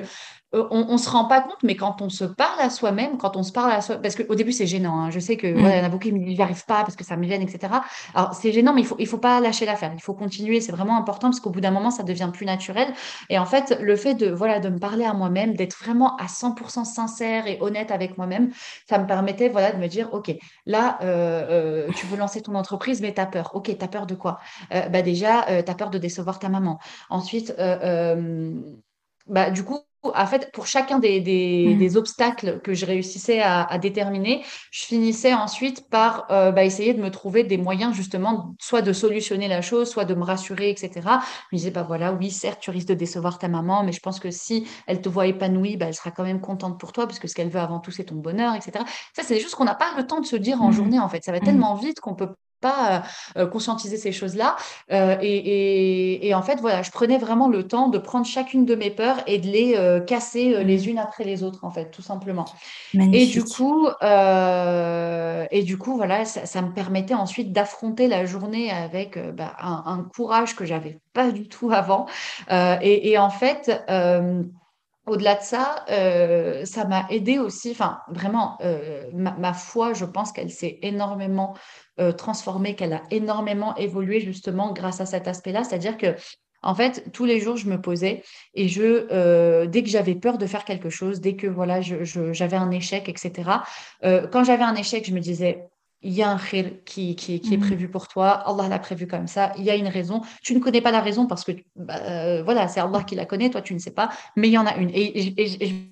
euh, on ne se rend pas compte, mais quand on se parle à soi-même, quand on se parle à soi parce qu'au début c'est gênant, hein. je sais que mm. y en a beaucoup qui me disent j'y pas parce que ça me gêne, etc. Alors c'est gênant, mais il faut, il faut pas lâcher l'affaire, il faut continuer, c'est vraiment important parce qu'au bout d'un moment ça devient plus naturel. Et en fait, le fait de, voilà, de me parler à moi-même, d'être vraiment à 100% sincère et honnête avec moi-même, ça me permettait voilà, de me dire ok, là euh, euh, tu veux lancer ton entreprise, mais tu as peur. Ok, tu as peur de quoi? Bah Déjà, tu as peur de décevoir ta maman. Ensuite, bah, du coup, en fait, pour chacun des, des, mmh. obstacles que je réussissais à, déterminer, je finissais ensuite par euh, bah, essayer de me trouver des moyens justement, soit de solutionner la chose, soit de me rassurer, etc. Je me disais, bah voilà, oui, certes, tu risques de décevoir ta maman, mais je pense que si elle te voit épanouie, bah, elle sera quand même contente pour toi, parce que ce qu'elle veut avant tout, c'est ton bonheur, etc. Ça, c'est des choses qu'on n'a pas le temps de se dire en mmh. journée, en fait. Ça va mmh. tellement vite qu'on peut pas euh, conscientiser ces choses-là. Euh, et, en fait, voilà, je prenais vraiment le temps de prendre chacune de mes peurs et de les euh, casser les mmh. unes après les autres, en fait, tout simplement. Et du coup, et du coup, voilà, ça, me permettait ensuite d'affronter la journée avec bah, un, courage que j'avais pas du tout avant. Et, en fait. Au-delà de ça, ça m'a aidé aussi, enfin vraiment, ma, ma, foi, je pense qu'elle s'est énormément euh, transformée, qu'elle a énormément évolué justement grâce à cet aspect-là. C'est-à-dire que en fait, tous les jours, je me posais et je, euh, dès que j'avais peur de faire quelque chose, dès que voilà, j'avais un échec, etc. Euh, quand j'avais un échec, je me disais, il y a un khir qui, qui, est mm. prévu pour toi, Allah l'a prévu comme ça, il y a une raison. Tu ne connais pas la raison parce que bah, euh, voilà, c'est Allah qui la connaît, toi tu ne sais pas, mais il y en a une. Et,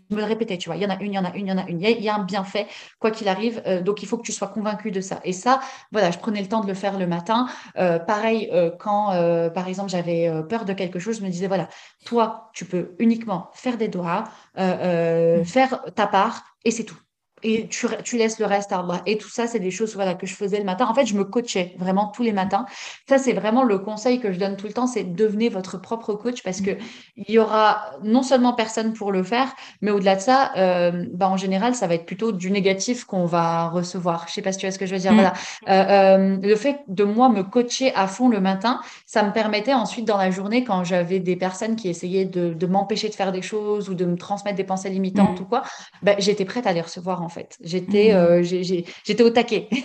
je me le répétais, tu vois, il y en a une, il y en a une, il y en a une. Il y a, un bienfait, quoi qu'il arrive, euh, donc il faut que tu sois convaincu de ça. Et ça, voilà, je prenais le temps de le faire le matin. Euh, pareil, quand par exemple j'avais peur de quelque chose, je me disais, voilà, toi, tu peux uniquement faire des doigts, mm. faire ta part, et c'est tout et tu, tu, laisses le reste à Allah. Et tout ça, c'est des choses voilà, que je faisais le matin. En fait, je me coachais vraiment tous les matins. Ça, c'est vraiment le conseil que je donne tout le temps, c'est devenez votre propre coach parce que il y aura non seulement personne pour le faire, mais au-delà de ça, euh, bah, en général, ça va être plutôt du négatif qu'on va recevoir. Je sais pas si tu vois ce que je veux dire. Mm. Voilà. Euh, euh, le fait de moi me coacher à fond le matin, ça me permettait ensuite dans la journée, quand j'avais des personnes qui essayaient de, de m'empêcher de faire des choses ou de me transmettre des pensées limitantes mm. ou quoi, bah, j'étais prête à les recevoir en fait. J'étais, mmh. euh, j'étais au taquet.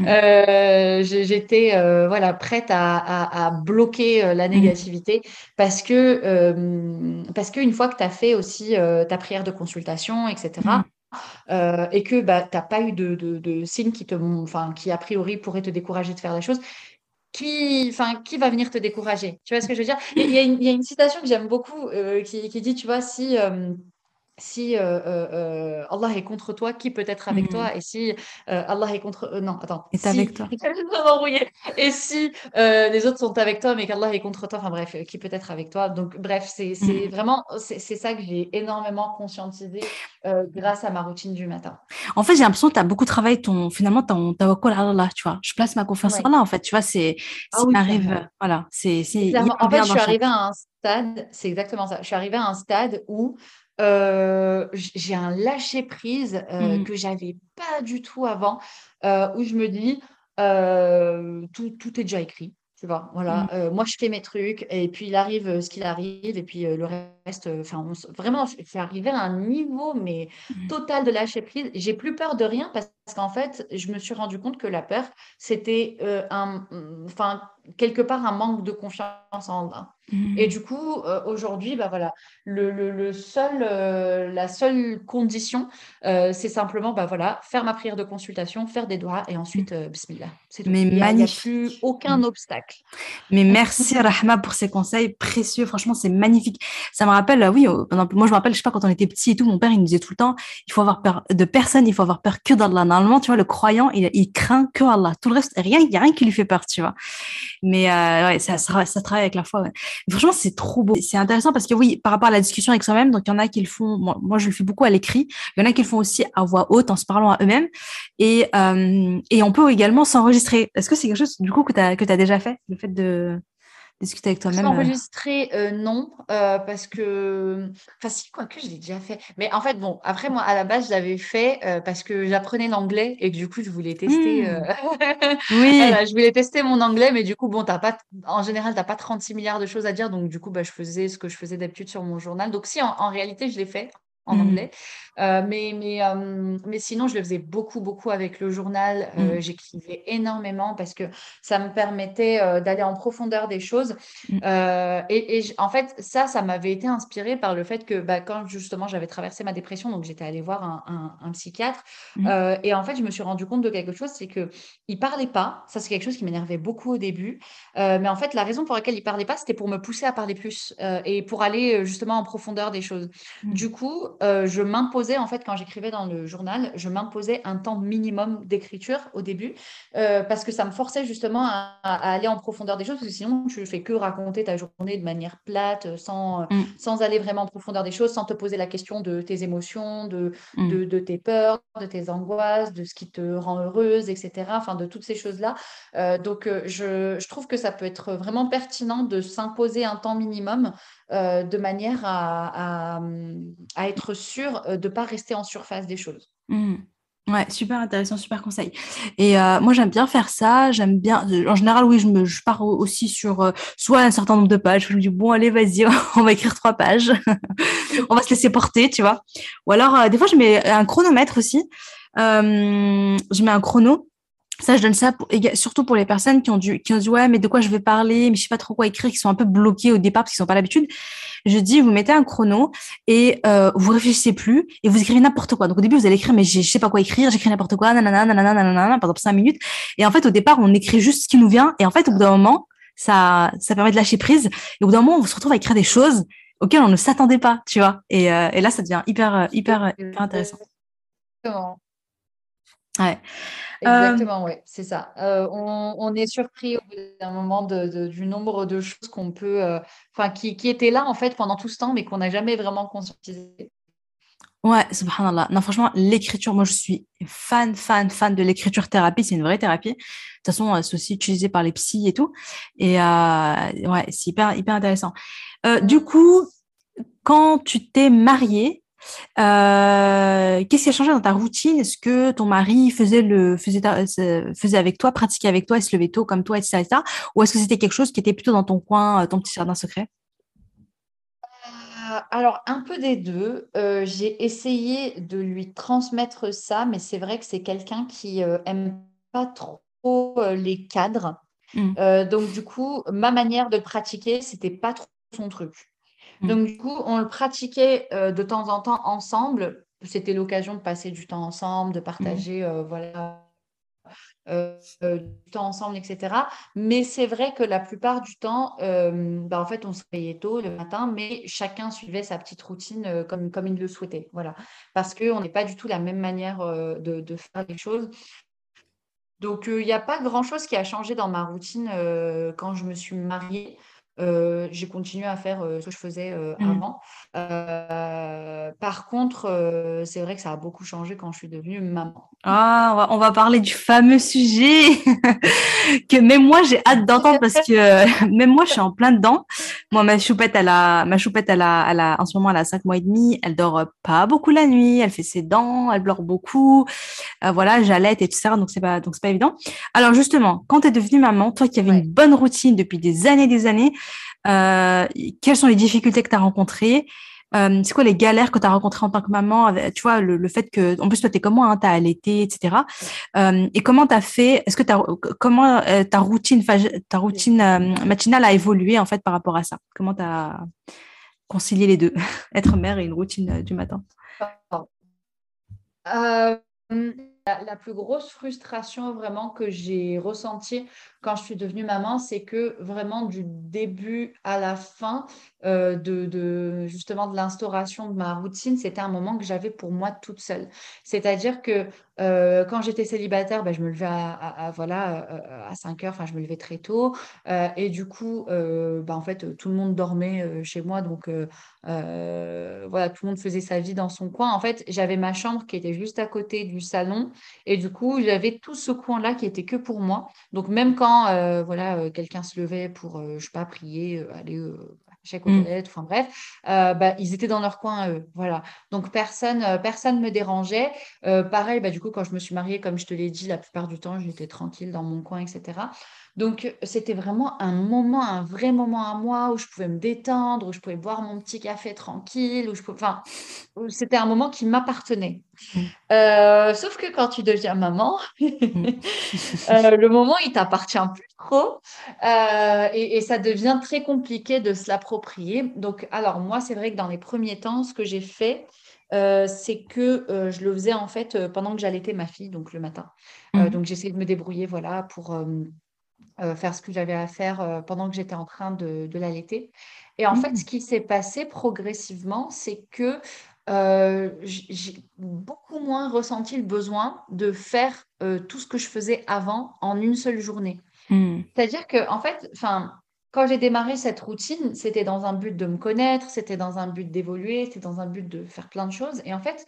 Mmh. euh, j'étais euh, voilà prête à, à, bloquer la mmh. négativité parce que parce qu'une fois que tu as fait aussi ta prière de consultation, etc. et que bah, tu n'as pas eu de, de, de signes qui, te, enfin, qui a priori pourraient te décourager de faire la chose, qui, enfin, qui va venir te décourager? Tu vois ce que je veux dire? Il y, y, a une citation que j'aime beaucoup qui, qui, dit, tu vois, si si euh, euh, euh, Allah est contre toi, qui peut être avec toi? Mmh. Et si Allah est contre... non, attends. Est avec toi. Et si les autres sont avec toi, mais qu'Allah est contre toi, enfin bref, qui peut être avec toi? Donc bref, c'est mmh. vraiment, c'est ça que j'ai énormément conscientisé grâce à ma routine du matin. En fait, j'ai l'impression que tu as beaucoup travaillé ton, finalement, ton tawakkul Allah, tu vois? Je place ma confiance en Allah, en fait, tu vois, c'est, ah, oui, arrive, voilà, c'est... En fait, je suis arrivée à un stade, c'est exactement ça, je suis arrivée à un stade où euh, j'ai un lâcher prise euh, mmh. que j'avais pas du tout avant, euh, où je me dis tout, tout, est déjà écrit. Tu vois, voilà. Mmh. moi, je fais mes trucs et puis il arrive ce qu'il arrive et puis le reste. Enfin, vraiment, c'est arrivé à un niveau mais mmh. total de lâcher prise. J'ai plus peur de rien parce qu'en fait, je me suis rendu compte que la peur, c'était un, enfin, quelque part un manque de confiance en moi. Et mmh. du coup, euh, aujourd'hui, bah voilà, le, le, seul, euh, la seule condition, euh, c'est simplement bah voilà, faire ma prière de consultation, faire des doigts et ensuite, bismillah. Mais il n'y a, plus aucun mmh. obstacle. Mais merci Rahma pour ces conseils précieux. Franchement, c'est magnifique. Ça me rappelle, oui, moi je me rappelle, je sais pas, quand on était petit et tout, mon père, il nous disait tout le temps, il faut avoir peur de personne, il faut avoir peur que d'Allah. Normalement, tu vois, le croyant, il, il craint que Allah. Tout le reste, rien, il n'y a rien qui lui fait peur, tu vois. Mais euh, ouais, ça, ça, travaille avec la foi. Franchement, c'est trop beau. C'est intéressant parce que oui, par rapport à la discussion avec soi-même, donc il y en a qui le font. Moi, je le fais beaucoup à l'écrit. Il y en a qui le font aussi à voix haute en se parlant à eux-mêmes. Et euh, et on peut également s'enregistrer. Est-ce que c'est quelque chose du coup que tu as que as déjà fait, le fait de discuter avec toi-même Enregistrer, non, parce que. Enfin, si, quoi que je l'ai déjà fait. Mais en fait, bon, après, moi, à la base, je l'avais fait parce que j'apprenais l'anglais et que du coup, je voulais tester. Mmh. oui. je voulais tester mon anglais, mais du coup, bon, as pas, en général, tu n'as pas 36 milliards de choses à dire. Donc, du coup, bah, je faisais ce que je faisais d'habitude sur mon journal. Donc, si, en réalité, je l'ai fait en mmh. anglais. Euh, mais, mais, euh, mais sinon, je le faisais beaucoup, beaucoup avec le journal. Euh, mmh. J'écrivais énormément parce que ça me permettait d'aller en profondeur des choses. Mmh. et, et en fait, ça, ça m'avait été inspiré par le fait que bah, quand justement j'avais traversé ma dépression, donc j'étais allée voir un, un, psychiatre. et en fait, je me suis rendu compte de quelque chose, c'est qu'il ne parlait pas. Ça, c'est quelque chose qui m'énervait beaucoup au début. mais en fait, la raison pour laquelle il ne parlait pas, c'était pour me pousser à parler plus et pour aller justement en profondeur des choses. Du coup, je m'imposais en fait, quand j'écrivais dans le journal, je m'imposais un temps minimum d'écriture au début, euh, parce que ça me forçait justement à, aller en profondeur des choses, parce que sinon, tu fais que raconter ta journée de manière plate, sans, mm. sans aller vraiment en profondeur des choses, sans te poser la question de tes émotions, de, mm. de, tes peurs, de tes angoisses, de ce qui te rend heureuse, etc. Enfin, de toutes ces choses-là. Euh, donc, euh, je, je trouve que ça peut être vraiment pertinent de s'imposer un temps minimum euh, de manière à, être sûr euh, de ne pas rester en surface des choses. Mmh. Ouais, super intéressant, super conseil. Et euh, moi, j'aime bien faire ça. J'aime bien. En général, oui, je, me, je pars aussi sur soit un certain nombre de pages. Je me dis, bon, allez, vas-y, on va écrire trois pages. on va se laisser porter, tu vois. Ou alors, des fois, je mets un chronomètre aussi. je mets un chrono ça, je donne ça surtout pour les personnes qui ont, dû, qui ont dit ouais, mais de quoi je vais parler, mais je sais pas trop quoi écrire, qui sont un peu bloqués au départ parce qu'ils n'ont pas l'habitude. Je dis, vous mettez un chrono et euh, vous réfléchissez plus et vous écrivez n'importe quoi. Donc au début, vous allez écrire, mais je sais pas quoi écrire, j'écris n'importe quoi, nanana, nanana, nanana, pendant cinq minutes. Et en fait, au départ, on écrit juste ce qui nous vient. Et en fait, au bout d'un moment, ça, ça permet de lâcher prise. Et au bout d'un moment, on se retrouve à écrire des choses auxquelles on ne s'attendait pas, tu vois. Et, euh, et là, ça devient hyper, hyper, hyper intéressant. Ouais. Exactement, oui, c'est ça. Euh, on, est surpris au bout d'un moment du nombre de choses qu'on peut, euh, enfin, qui, qui, étaient là en fait pendant tout ce temps, mais qu'on n'a jamais vraiment conscientisé. Ouais, subhanallah. Non, franchement, l'écriture, moi, je suis fan, fan, fan de l'écriture thérapie. C'est une vraie thérapie. De toute façon, euh, c'est aussi utilisé par les psys et tout. Et ouais, c'est hyper, hyper intéressant. du coup, quand tu t'es mariée, euh, qu'est-ce qui a changé dans ta routine? Est-ce que ton mari faisait le faisait, faisait avec toi, pratiquait avec toi, il se levait tôt comme toi, etc., etc. Ou est-ce que c'était quelque chose qui était plutôt dans ton coin, euh, ton petit jardin secret? Euh, alors, un peu des deux. j'ai essayé de lui transmettre ça, mais c'est vrai que c'est quelqu'un qui aime pas trop les cadres. Mmh. donc, du coup, ma manière de pratiquer, c'était pas trop son truc. Mmh. Donc, du coup, on le pratiquait euh, de temps en temps ensemble. C'était l'occasion de passer du temps ensemble, de partager, euh, voilà, euh, du temps ensemble, etc. Mais c'est vrai que la plupart du temps, bah, en fait, on se réveillait tôt le matin, mais chacun suivait sa petite routine comme, comme il le souhaitait. Voilà. Parce qu'on n'est pas du tout la même manière de, de, faire les choses. Donc, il n'y a pas grand-chose qui a changé dans ma routine quand je me suis mariée. Euh, j'ai continué à faire euh, ce que je faisais euh, mmh. avant. par contre, c'est vrai que ça a beaucoup changé quand je suis devenue maman. Ah, on va, parler du fameux sujet que même moi j'ai hâte d'entendre parce que même moi je suis en plein dedans. Moi ma choupette elle a ma choupette elle a, elle a en ce moment elle a cinq mois et demi. Elle dort pas beaucoup la nuit. Elle fait ses dents. Elle pleure beaucoup. voilà, j'allaite et tout ça donc c'est pas donc c'est pas évident. Alors justement, quand tu es devenue maman, toi qui avais une bonne routine depuis des années des années, euh, quelles sont les difficultés que tu as rencontrées? Euh, c'est quoi les galères que tu as rencontrées en tant que maman Tu vois, le, fait que, en plus, toi, tu es comme moi, hein, tu as allaité, etc. Euh, et comment tu as fait Est-ce que comment ta routine, ta routine matinale a évolué en fait par rapport à ça? Comment tu as concilié les deux? Être mère et une routine du matin la, plus grosse frustration vraiment que j'ai ressentie quand je suis devenue maman, c'est que vraiment du début à la fin euh, de, justement de l'instauration de ma routine, c'était un moment que j'avais pour moi toute seule. C'est-à-dire que euh, quand j'étais célibataire, ben, je me levais à, voilà, euh, à 5 heures, enfin je me levais très tôt. et du coup, ben, en fait, tout le monde dormait chez moi. Donc voilà, tout le monde faisait sa vie dans son coin. En fait, j'avais ma chambre qui était juste à côté du salon Et du coup, j'avais tout ce coin-là qui était que pour moi. Donc, même quand euh, voilà, quelqu'un se levait pour, je sais pas, prier, aller chaque mmh. enfin bref, bah, ils étaient dans leur coin, eux. Voilà. Donc, personne personne me dérangeait. pareil, bah, du coup, quand je me suis mariée, comme je te l'ai dit, la plupart du temps, j'étais tranquille dans mon coin, etc. Donc, c'était vraiment un moment, un vrai moment à moi où je pouvais me détendre, où je pouvais boire mon petit café tranquille, où je pouvais... Enfin, c'était un moment qui m'appartenait. Mmh. Euh, sauf que quand tu deviens maman, mmh. euh, le moment, il t'appartient plus trop euh, et, ça devient très compliqué de se l'approprier. Donc, alors moi, c'est vrai que dans les premiers temps, ce que j'ai fait, c'est que je le faisais en fait pendant que j'allaitais ma fille, donc le matin. Mmh. donc, j'essayais de me débrouiller, voilà, pour faire ce que j'avais à faire euh, pendant que j'étais en train de, l'allaiter. Et en fait, mmh. ce qui s'est passé progressivement, c'est que euh, j'ai beaucoup moins ressenti le besoin de faire tout ce que je faisais avant en une seule journée. Mmh. C'est-à-dire que, en fait, quand j'ai démarré cette routine, c'était dans un but de me connaître, c'était dans un but d'évoluer, c'était dans un but de faire plein de choses. Et en fait,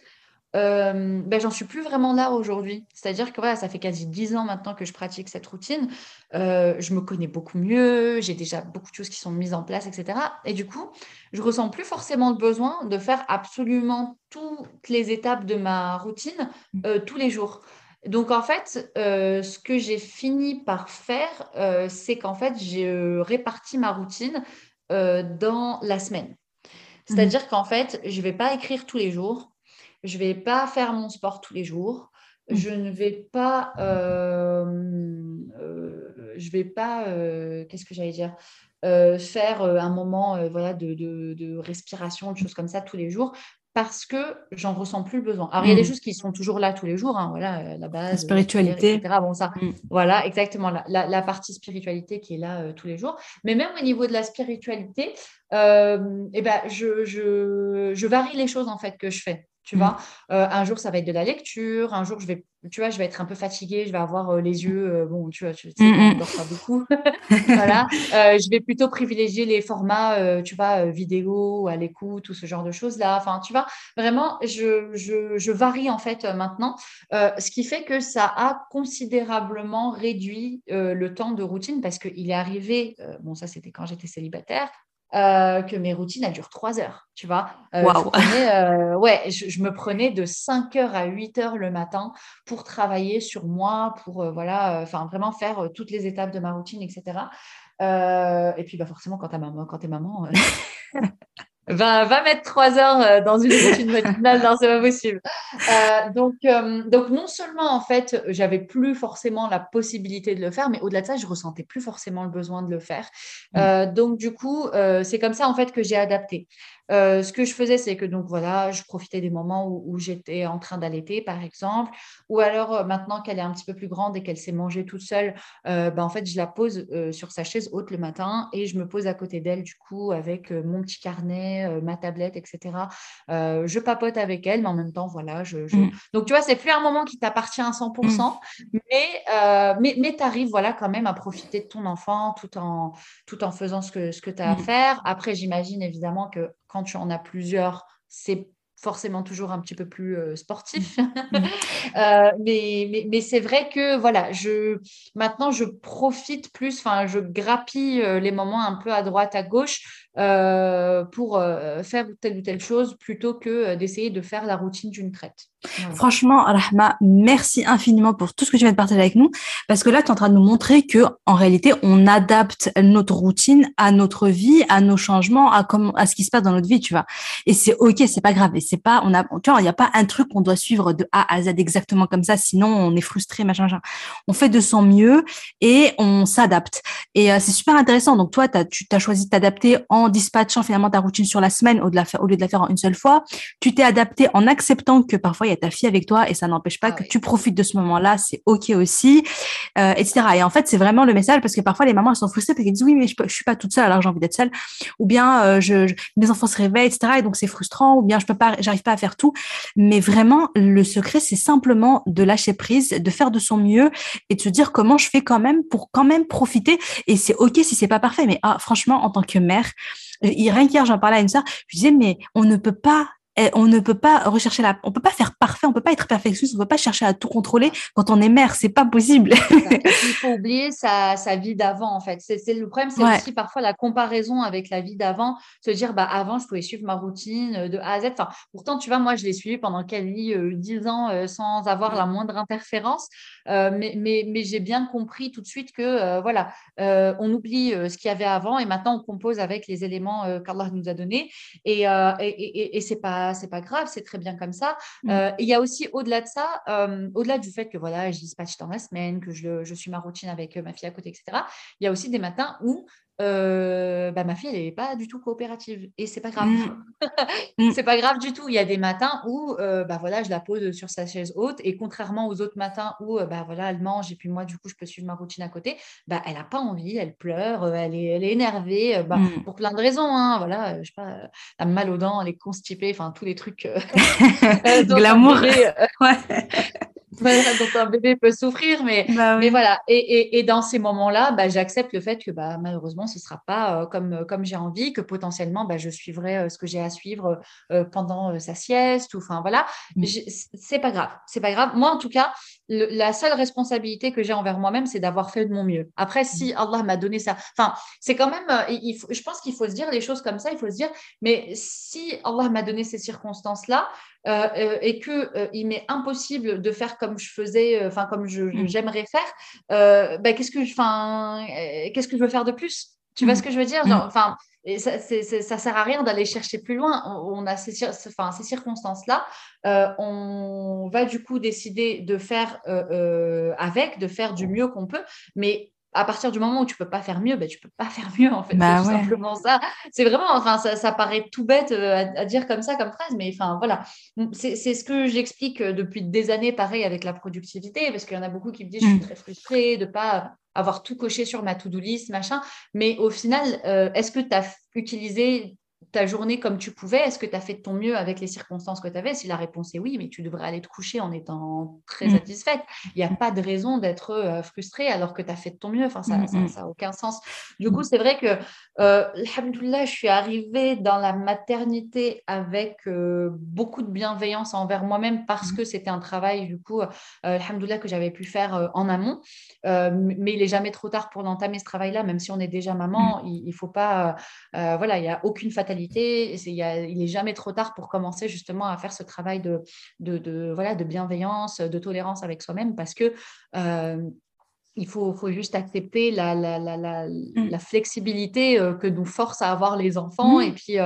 euh, ben, j'en suis plus vraiment là aujourd'hui. C'est-à-dire que voilà, ça fait quasi dix ans maintenant que je pratique cette routine. Euh, je me connais beaucoup mieux, j'ai déjà beaucoup de choses qui sont mises en place, etc. Et du coup, je ressens plus forcément le besoin de faire absolument toutes les étapes de ma routine mmh. euh, tous les jours. Donc en fait, ce que j'ai fini par faire, c'est qu'en fait, j'ai réparti ma routine dans la semaine. Mmh. C'est-à-dire qu'en fait, je ne vais pas écrire tous les jours je vais pas faire mon sport tous les jours. Mmh. Je ne vais pas, euh, euh, je vais pas, euh, qu'est-ce que j'allais dire, faire un moment, voilà, de, de, respiration, de choses comme ça tous les jours, parce que j'en ressens plus le besoin. Alors, il y a des mmh. choses qui sont toujours là tous les jours, hein, voilà, la base, la spiritualité, etc. Bon, ça, mmh. voilà, exactement, la, la, partie spiritualité qui est là tous les jours. Mais même au niveau de la spiritualité, eh ben, je, je, je varie les choses en fait que je fais. Tu mmh. vois, euh, un jour ça va être de la lecture, un jour je vais, tu vois, je vais être un peu fatiguée, je vais avoir euh, les yeux, euh, bon, tu vois, tu sais, mmh, mmh. dors pas beaucoup, voilà. je vais plutôt privilégier les formats, tu vois, vidéo, à l'écoute, tout ce genre de choses là. Enfin, tu vois, vraiment, je, je, je varie en fait maintenant, ce qui fait que ça a considérablement réduit le temps de routine parce qu'il est arrivé, bon, ça c'était quand j'étais célibataire, euh, que mes routines, elles durent trois heures, tu vois. Euh, je, euh, ouais, je, me prenais de 5 heures à 8 heures le matin pour travailler sur moi, pour voilà, enfin vraiment faire toutes les étapes de ma routine, etc. et puis bah, forcément, quand tu maman, quand es maman, Va, va mettre trois heures euh, dans une routine matinale, non, c'est pas possible. Euh, donc, euh, donc, non seulement, en fait, j'avais plus forcément la possibilité de le faire, mais au-delà de ça, je ressentais plus forcément le besoin de le faire. Mmh. donc, du coup, c'est comme ça, en fait, que j'ai adapté. Euh, ce que je faisais, c'est que donc voilà, je profitais des moments où, j'étais en train d'allaiter, par exemple, ou alors euh, maintenant qu'elle est un petit peu plus grande et qu'elle s'est mangée toute seule, euh, ben, en fait, je la pose sur sa chaise haute le matin et je me pose à côté d'elle, du coup, avec mon petit carnet, ma tablette, etc. je papote avec elle, mais en même temps, voilà, je. Mmh. Donc, tu vois, c'est plus un moment qui t'appartient à 100%, mmh. mais, mais, mais tu arrives, voilà, quand même à profiter de ton enfant tout en, tout en faisant ce que, ce que tu as à mmh. faire. Après, j'imagine évidemment que quand tu en as plusieurs, c'est forcément toujours un petit peu plus euh, sportif. Mmh. Euh, mais, mais, mais c'est vrai que voilà, je, maintenant je profite plus, enfin je grappille euh, les moments un peu à droite, à gauche euh, pour euh, faire telle ou telle chose plutôt que euh, d'essayer de faire la routine d'une traite. Franchement, Rahma, merci infiniment pour tout ce que tu viens de partager avec nous, parce que là, tu es en train de nous montrer que en réalité, on adapte notre routine à notre vie, à nos changements, à ce qui se passe dans notre vie, tu vois. Et c'est ok, c'est pas grave. Et c'est pas, tu vois, il n'y a pas un truc qu'on doit suivre de A à Z exactement comme ça, sinon on est frustré, machin, machin. On fait de son mieux et on s'adapte. Et c'est super intéressant. Donc toi, tu as choisi de t'adapter en en dispatchant finalement ta routine sur la semaine au, de la au lieu de la faire en une seule fois. Tu t'es adapté en acceptant que parfois il y a ta fille avec toi et ça n'empêche pas ah que tu profites de ce moment-là, c'est ok aussi, euh, etc. Et en fait, c'est vraiment le message parce que parfois les mamans elles sont frustrées parce qu'elles disent oui mais je, je suis pas toute seule alors j'ai envie d'être seule, ou bien euh, je, mes enfants se réveillent, etc. Et donc c'est frustrant, ou bien je peux pas, j'arrive pas à faire tout. Mais vraiment le secret c'est simplement de lâcher prise, de faire de son mieux et de se dire comment je fais quand même pour quand même profiter. Et c'est ok si c'est pas parfait, mais ah, franchement en tant que mère, rien qu'hier, j'en parlais à une sœur, je disais, mais on ne peut pas et on ne peut pas rechercher la, on peut pas faire parfait, on peut pas être perfectionniste, on peut pas chercher à tout contrôler quand on est mère, c'est pas possible. Il faut oublier sa, sa vie d'avant en fait. C'est le problème, c'est aussi parfois la comparaison avec la vie d'avant, se dire bah avant je pouvais suivre ma routine de A à Z. Enfin, pourtant tu vois moi je l'ai suivi pendant quelle vie 10 ans euh, sans avoir la moindre interférence, euh, mais, mais, mais j'ai bien compris tout de suite que euh, voilà, on oublie ce qu'il y avait avant et maintenant on compose avec les éléments qu'Allah nous a donnés et, et, et, et c'est pas c'est pas grave, c'est très bien comme ça. Mm. il y a aussi au-delà de ça, au-delà du fait que voilà, je dispatche dans la semaine, que je, je suis ma routine avec ma fille à côté, etc. Il y a aussi des matins où euh, bah, ma fille, elle n'est pas du tout coopérative. Et c'est pas grave. Mmh. Mmh. c'est pas grave du tout. Il y a des matins où euh, bah, voilà, je la pose sur sa chaise haute. Et contrairement aux autres matins où euh, bah, voilà, elle mange et puis moi, du coup, je peux suivre ma routine à côté, bah, elle n'a pas envie, elle pleure, elle est, elle est énervée bah, mmh. pour plein de raisons. Hein. Voilà, je sais pas, elle a mal aux dents, elle est constipée, enfin, tous les trucs. Glamour. ouais. Dont un bébé peut souffrir, mais, bah mais voilà. Et, et, et, dans ces moments-là, bah, j'accepte le fait que bah, malheureusement, ce ne sera pas euh, comme, euh, comme j'ai envie, que potentiellement, bah, je suivrai euh, ce que j'ai à suivre pendant sa sieste. Enfin, voilà. Mmh. C'est pas grave. C'est pas grave. Moi, en tout cas, la seule responsabilité que j'ai envers moi-même, c'est d'avoir fait de mon mieux. Après, si mmh. Allah m'a donné ça, enfin, c'est quand même, il je pense qu'il faut se dire les choses comme ça. Il faut se dire, mais si Allah m'a donné ces circonstances-là, euh, euh, et que euh, il m'est impossible de faire comme je faisais, enfin comme mmh. j'aimerais faire, bah, qu'est-ce que, enfin, qu'est-ce que je veux faire de plus? Tu vois mmh. ce que je veux dire? Mmh. Enfin, ça, ça sert à rien d'aller chercher plus loin. On, a ces, enfin, ces circonstances-là. on va du coup décider de faire avec, de faire du mieux qu'on peut, mais à partir du moment où tu peux pas faire mieux, ben, tu peux pas faire mieux en fait. Bah c'est simplement ça. C'est vraiment, enfin, ça, ça, paraît tout bête euh, à, dire comme ça, comme phrase, mais enfin voilà. C'est ce que j'explique euh, depuis des années, pareil avec la productivité, parce qu'il y en a beaucoup qui me disent je suis mm. très frustrée de pas avoir tout coché sur ma to-do list, machin. Mais au final, euh, est-ce que tu as utilisé ta journée comme tu pouvais Est-ce que tu as fait de ton mieux avec les circonstances que tu avais Si la réponse est oui, mais tu devrais aller te coucher en étant très mmh. satisfaite. Il n'y a pas de raison d'être euh, frustrée alors que tu as fait de ton mieux. Enfin, ça n'a mmh, mmh. aucun sens. Du coup, c'est vrai que, euh, je suis arrivée dans la maternité avec euh, beaucoup de bienveillance envers moi-même parce que c'était un travail, du coup, euh, que j'avais pu faire euh, en amont. mais il n'est jamais trop tard pour entamer ce travail-là, même si on est déjà maman. Il ne faut pas, voilà, il n'y a aucune fatalité il n'est jamais trop tard pour commencer justement à faire ce travail de, de, voilà, de bienveillance, de tolérance avec soi-même parce que euh, il faut, faut, juste accepter la, la, la, la, mm. flexibilité euh, que nous force à avoir les enfants mm. et puis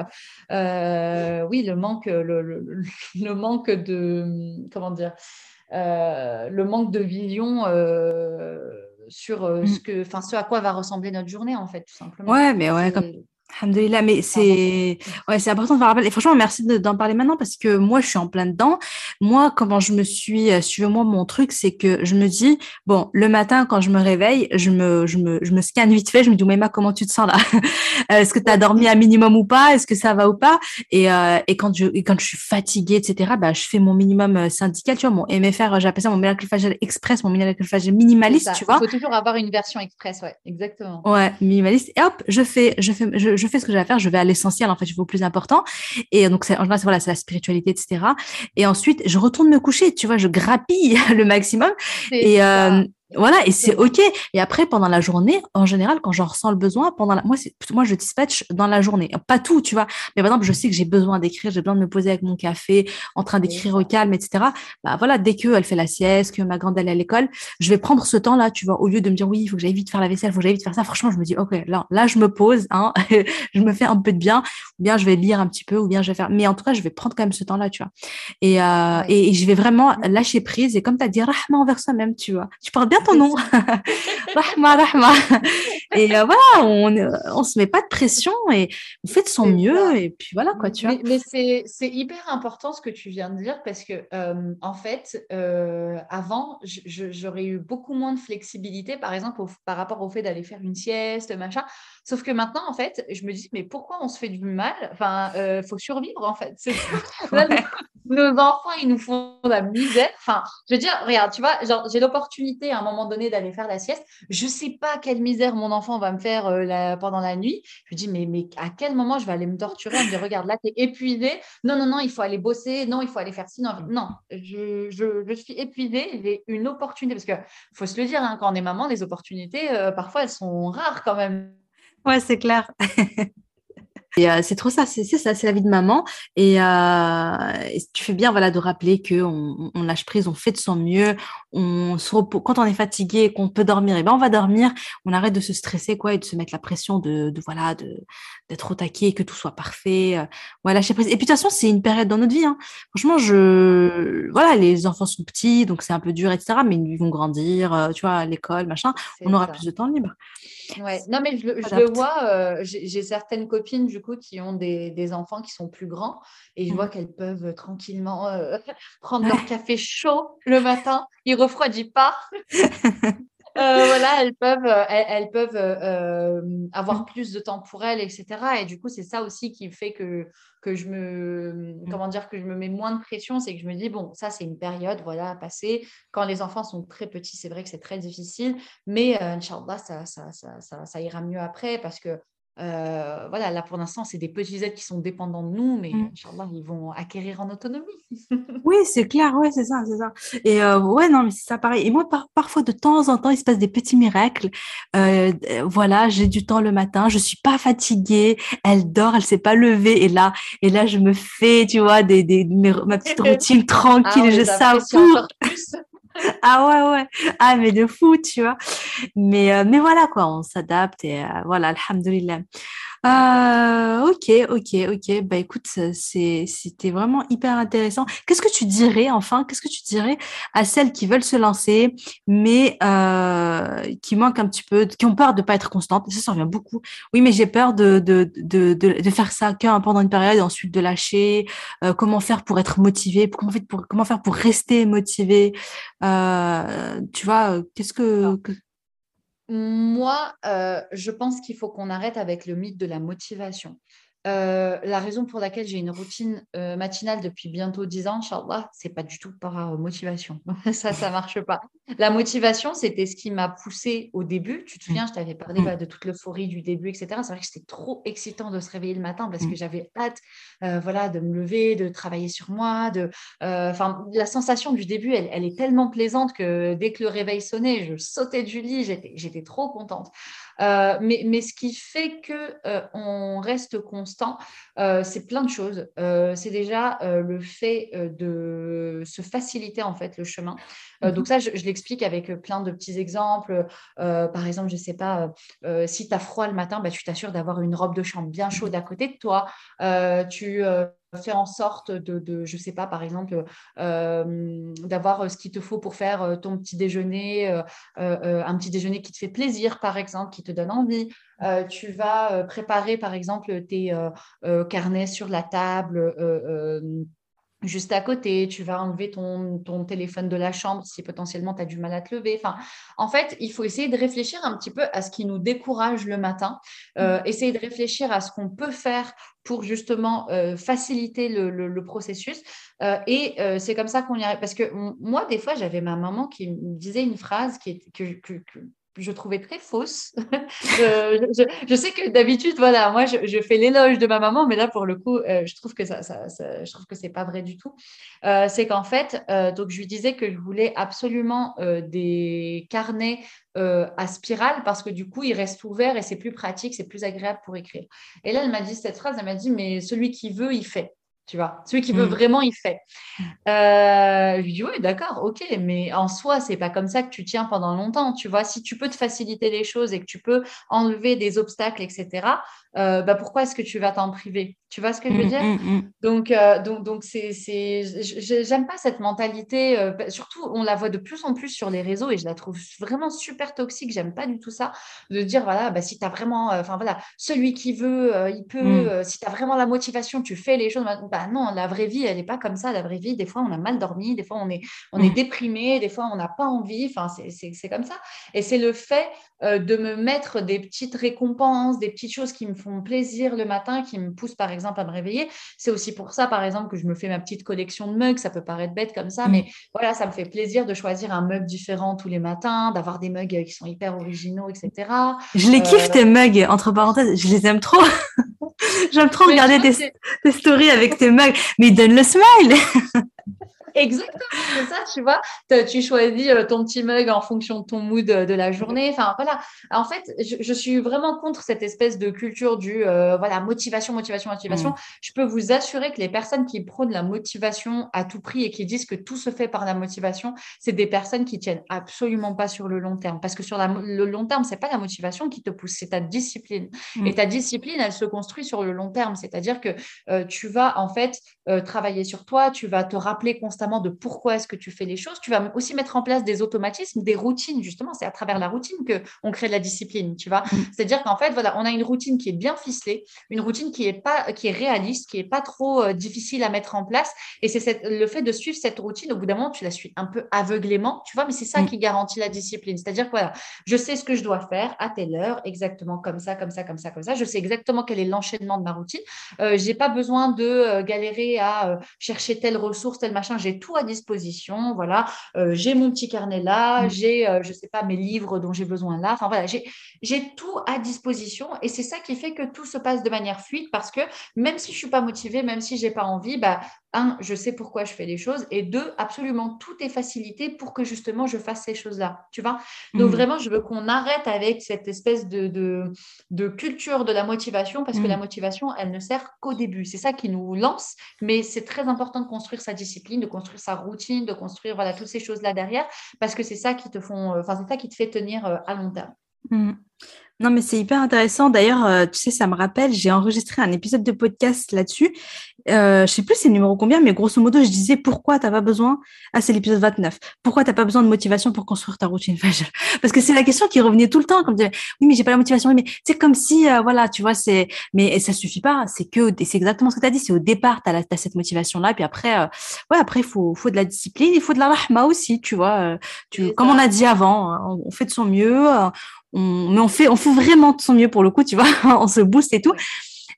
euh, oui le manque le, le, manque de comment dire le manque de vision sur mm. ce que enfin ce à quoi va ressembler notre journée en fait tout simplement ouais mais ouais comme Alhamdulillah, mais c'est ouais, c'est important de faire rappel. Et franchement, merci d'en parler maintenant parce que moi, je suis en plein dedans. Moi, comment je me suis, euh, suivez-moi mon truc, c'est que je me dis, bon, le matin, quand je me réveille, je me, je me, je me scanne vite fait. Je me dis, Mema, comment tu te sens là? Est-ce que tu as dormi un minimum ou pas? Est-ce que ça va ou pas? Et, euh, et quand je, quand je suis fatiguée, etc., bah, je fais mon minimum euh, syndical, tu vois, mon MFR, j'appelle ça mon miracle express, mon miracle minimaliste, tu vois? Il faut toujours avoir une version express, ouais, exactement. Ouais, minimaliste. Et hop, je fais, je fais, je, je fais ce que j'ai à faire, je vais à l'essentiel, en fait, je vais au plus important. Et donc, c'est, en général, c'est, voilà, c'est la spiritualité, etc. Et ensuite, je retourne me coucher, tu vois, je grappille le maximum. Et, euh, voilà, et c'est OK. Et après, pendant la journée, en général, quand j'en ressens le besoin, pendant la... moi, moi, je dispatch dans la journée. Pas tout, tu vois. Mais par exemple, je sais que j'ai besoin d'écrire, j'ai besoin de me poser avec mon café, en train d'écrire au calme, etc. Bah voilà, dès qu'elle fait la sieste, que ma grande elle est à l'école, je vais prendre ce temps-là, tu vois, au lieu de me dire oui, il faut que j'aille vite faire la vaisselle, il faut que j'aille vite faire ça. Franchement, je me dis OK, là, là, je me pose, hein, je me fais un peu de bien, ou bien je vais lire un petit peu, ou bien je vais faire. Mais en tout cas, je vais prendre quand même ce temps-là, tu vois. Et, euh, et, je vais vraiment lâcher prise. Et comme tu as dit, rahma envers soi-même, tu vois. Tu parles bien ton nom. rahma, rahma. Et euh, voilà, on ne se met pas de pression et on fait de son mieux. Et puis voilà, quoi, tu vois. Mais, c'est hyper important ce que tu viens de dire parce que, euh, en fait, euh, avant, j'aurais eu beaucoup moins de flexibilité, par exemple, par rapport au fait d'aller faire une sieste, machin. Sauf que maintenant, en fait, je me dis, mais pourquoi on se fait du mal? Enfin, il faut survivre, en fait. nos enfants, ils nous font la misère. Enfin, je veux dire, regarde, tu vois, j'ai l'opportunité à un moment donné d'aller faire la sieste. Je ne sais pas quelle misère mon enfant va me faire euh, pendant la nuit. Je me dis, mais, mais à quel moment je vais aller me torturer On me dit, regarde, là, tu es épuisé. Non, non, non, il faut aller bosser. Non, il faut aller faire ci. Non, non je, je, suis épuisée. J'ai une opportunité. Parce qu'il faut se le dire, hein, quand on est maman, les opportunités, euh, parfois, elles sont rares quand même. Ouais, c'est clair. Euh, c'est trop ça, c'est ça, c'est la vie de maman. Et, euh, tu fais bien voilà, de rappeler qu'on on lâche prise, on fait de son mieux, on se repose. Quand on est fatigué et qu'on peut dormir, et eh ben on va dormir, on arrête de se stresser quoi, et de se mettre la pression de, de voilà, d'être au taquet, que tout soit parfait. Euh, voilà, lâcher prise. Et puis de toute façon, c'est une période dans notre vie. Hein. Franchement, je, voilà, les enfants sont petits, donc c'est un peu dur, etc. Mais ils vont grandir, euh, tu vois, à l'école, machin. On aura plus de temps libre. Ouais. Non, mais je, je le vois, euh, j'ai certaines copines du coup qui ont des, des, enfants qui sont plus grands et je mmh. vois qu'elles peuvent tranquillement euh, prendre leur café chaud le matin, il refroidit pas. Euh, voilà, elles peuvent, elles, peuvent avoir plus de temps pour elles, etc. Et du coup, c'est ça aussi qui fait que, que je me, mmh. comment dire, que je me mets moins de pression, c'est que je me dis bon, ça c'est une période, voilà, à passer. Quand les enfants sont très petits, c'est vrai que c'est très difficile, mais euh, Inch'Allah, ça, ça, ça, ça, ira mieux après parce que euh, voilà, là pour l'instant, c'est des petits êtres qui sont dépendants de nous, mais mmh. ils vont acquérir en autonomie. oui, c'est clair, ouais, c'est ça, c'est ça. Et euh, ouais, non, mais c'est ça pareil. Et moi, parfois, de temps en temps, il se passe des petits miracles. Euh, voilà, j'ai du temps le matin, je suis pas fatiguée, elle dort, elle s'est pas levée, et là, et là, je me fais, tu vois, des, des ma petite routine tranquille, ah, je savoure. ah ouais, ouais. Ah, mais de fou, tu vois. Mais, euh, mais voilà, quoi, on s'adapte et euh, voilà, alhamdoulilah. Euh, ok, ok, ok. Bah écoute, c'était vraiment hyper intéressant. Qu'est-ce que tu dirais, enfin, qu'est-ce que tu dirais à celles qui veulent se lancer, mais euh, qui manquent un petit peu, qui ont peur de pas être constantes? Ça, ça revient beaucoup. Oui, mais j'ai peur de, de, de, de, faire ça qu'un pendant une période et ensuite de lâcher. Euh, comment faire pour être motivé comment, faire pour, comment faire pour rester motivé euh, Tu vois, qu'est-ce que... Moi, euh, je pense qu'il faut qu'on arrête avec le mythe de la motivation. Euh, la raison pour laquelle j'ai une routine euh, matinale depuis bientôt 10 ans, Inch'Allah, c'est pas du tout par euh, motivation. ça, ça marche pas. La motivation, c'était ce qui m'a poussé au début. Tu te souviens, je t'avais parlé bah, de toute l'euphorie du début, etc. C'est vrai que c'était trop excitant de se réveiller le matin parce que j'avais hâte voilà, de me lever, de travailler sur moi. De, la sensation du début, elle, elle, est tellement plaisante que dès que le réveil sonnait, je sautais du lit, j'étais trop contente. Euh, mais, mais, ce qui fait que euh, on reste constant, euh, c'est plein de choses. c'est déjà le fait de se faciliter en fait le chemin. Mmh donc ça, je, l'explique avec plein de petits exemples. par exemple, je ne sais pas, si tu as froid le matin, bah, tu t'assures d'avoir une robe de chambre bien chaude à côté de toi. tu faire en sorte de, je ne sais pas, par exemple, euh, d'avoir euh, ce qu'il te faut pour faire euh, ton petit déjeuner, un petit déjeuner qui te fait plaisir, par exemple, qui te donne envie. tu vas préparer, par exemple, tes carnets sur la table juste à côté, tu vas enlever ton, ton, téléphone de la chambre si potentiellement tu as du mal à te lever. Enfin, en fait, il faut essayer de réfléchir un petit peu à ce qui nous décourage le matin, euh, mmh. essayer de réfléchir à ce qu'on peut faire pour justement euh, faciliter le, le, processus. Euh, et c'est comme ça qu'on y arrive. Parce que moi, des fois, j'avais ma maman qui me disait une phrase qui est, que, que, je trouvais très fausse. je, sais que d'habitude, voilà, moi, je, fais l'éloge de ma maman, mais là, pour le coup, euh, je trouve que ça, ça, je trouve que c'est pas vrai du tout. Euh, c'est qu'en fait, euh, donc je lui disais que je voulais absolument des carnets à spirale parce que du coup, ils restent ouverts et c'est plus pratique, c'est plus agréable pour écrire. Et là, elle m'a dit cette phrase, elle m'a dit, mais celui qui veut, il fait tu vois. Celui qui veut mm. vraiment, il fait. Euh, je lui dis, oui, d'accord, ok, mais en soi, c'est pas comme ça que tu tiens pendant longtemps, tu vois. Si tu peux te faciliter les choses et que tu peux enlever des obstacles, etc., euh, bah pourquoi est-ce que tu vas t'en priver? Tu vois ce que je veux mm, dire? mm, Donc, euh, donc, donc c'est, c'est, j'aime pas cette mentalité. Euh, bah, surtout, on la voit de plus en plus sur les réseaux et je la trouve vraiment super toxique. J'aime pas du tout ça de dire voilà, bah, si tu as vraiment, enfin voilà, celui qui veut, il peut. si tu as vraiment la motivation, tu fais les choses. Bah non, la vraie vie, elle n'est pas comme ça. La vraie vie, des fois, on a mal dormi, des fois, on est, on est déprimé, des fois, on n'a pas envie. Enfin, c'est, c'est comme ça. Et c'est le fait de me mettre des petites récompenses, des petites choses qui me font plaisir le matin, qui me poussent par exemple à me réveiller. C'est aussi pour ça, par exemple, que je me fais ma petite collection de mugs. Ça peut paraître bête comme ça, mm. mais voilà, ça me fait plaisir de choisir un mug différent tous les matins, d'avoir des mugs qui sont hyper originaux, etc. Je les kiffe, euh, tes mugs, entre parenthèses, je les aime trop. J'aime trop regarder tes, tes, stories avec tes mugs, mais ils donnent le smile. Exactement, c'est ça, tu vois. Tu choisis euh, ton petit mug en fonction de ton mood de la journée. Enfin, voilà. En fait, je, suis vraiment contre cette espèce de culture du euh, voilà, motivation, motivation, motivation. Mm. Je peux vous assurer que les personnes qui prônent la motivation à tout prix et qui disent que tout se fait par la motivation, c'est des personnes qui tiennent absolument pas sur le long terme. Parce que sur le long terme, c'est pas la motivation qui te pousse, c'est ta discipline. Mm. Et ta discipline, elle se construit sur le long terme. C'est-à-dire que euh, tu vas en fait travailler sur toi, tu vas te rappeler constamment de pourquoi est-ce que tu fais les choses. Tu vas aussi mettre en place des automatismes, des routines, justement. C'est à travers la routine qu'on crée de la discipline, tu vois. Mm. C'est-à-dire qu'en fait, voilà, on a une routine qui est bien ficelée, une routine qui est, pas, qui est réaliste, qui n'est pas trop euh, difficile à mettre en place. Et c'est le fait de suivre cette routine, au bout d'un moment, tu la suis un peu aveuglément, tu vois, mais c'est ça mm. qui garantit la discipline. C'est-à-dire que voilà, je sais ce que je dois faire à telle heure, exactement comme ça, comme ça, comme ça, comme ça. Je sais exactement quel est l'enchaînement de ma routine. Euh, j'ai pas besoin de euh, galérer à euh, chercher telle ressource, tel machin. J'ai tout à disposition. Voilà, euh, j'ai mon petit carnet là, mm. j'ai, euh, je sais pas, mes livres dont j'ai besoin là. Enfin voilà, j'ai tout à disposition et c'est ça qui fait que tout se passe de manière fluide parce que même si je suis pas motivée, même si j'ai pas envie, bah un, je sais pourquoi je fais les choses, et deux, absolument tout est facilité pour que justement je fasse ces choses-là, tu vois? Donc mm. vraiment, je veux qu'on arrête avec cette espèce de, de, culture de la motivation, parce que la mm. motivation, elle ne sert qu'au début. C'est ça qui nous lance, mais c'est très important de construire sa discipline, de construire sa routine, de construire voilà toutes ces choses-là derrière, parce que c'est ça qui te font, euh, enfin c'est ça qui te fait tenir euh, à long terme. Mm. Non, mais c'est hyper intéressant. D'ailleurs, euh, tu sais, ça me rappelle, j'ai enregistré un épisode de podcast là-dessus. Euh, je sais plus c'est le numéro combien, mais grosso modo, je disais pourquoi t'as pas besoin. Ah, c'est l'épisode 29. Pourquoi t'as pas besoin de motivation pour construire ta routine? Parce que c'est la question qui revenait tout le temps, comme oui, mais j'ai pas la motivation. Oui, mais c'est comme si, euh, voilà, tu vois, c'est, mais ça suffit pas. C'est que, c'est exactement ce que tu as dit. C'est au départ, tu as, cette motivation-là, puis après, euh, ouais, après, il faut, faut de la discipline, il faut de la rahma aussi, tu vois. Tu, comme on a dit avant, hein, on, fait de son mieux. On, mais on fait, on fait vraiment de son mieux pour le coup, tu vois. on se booste et tout.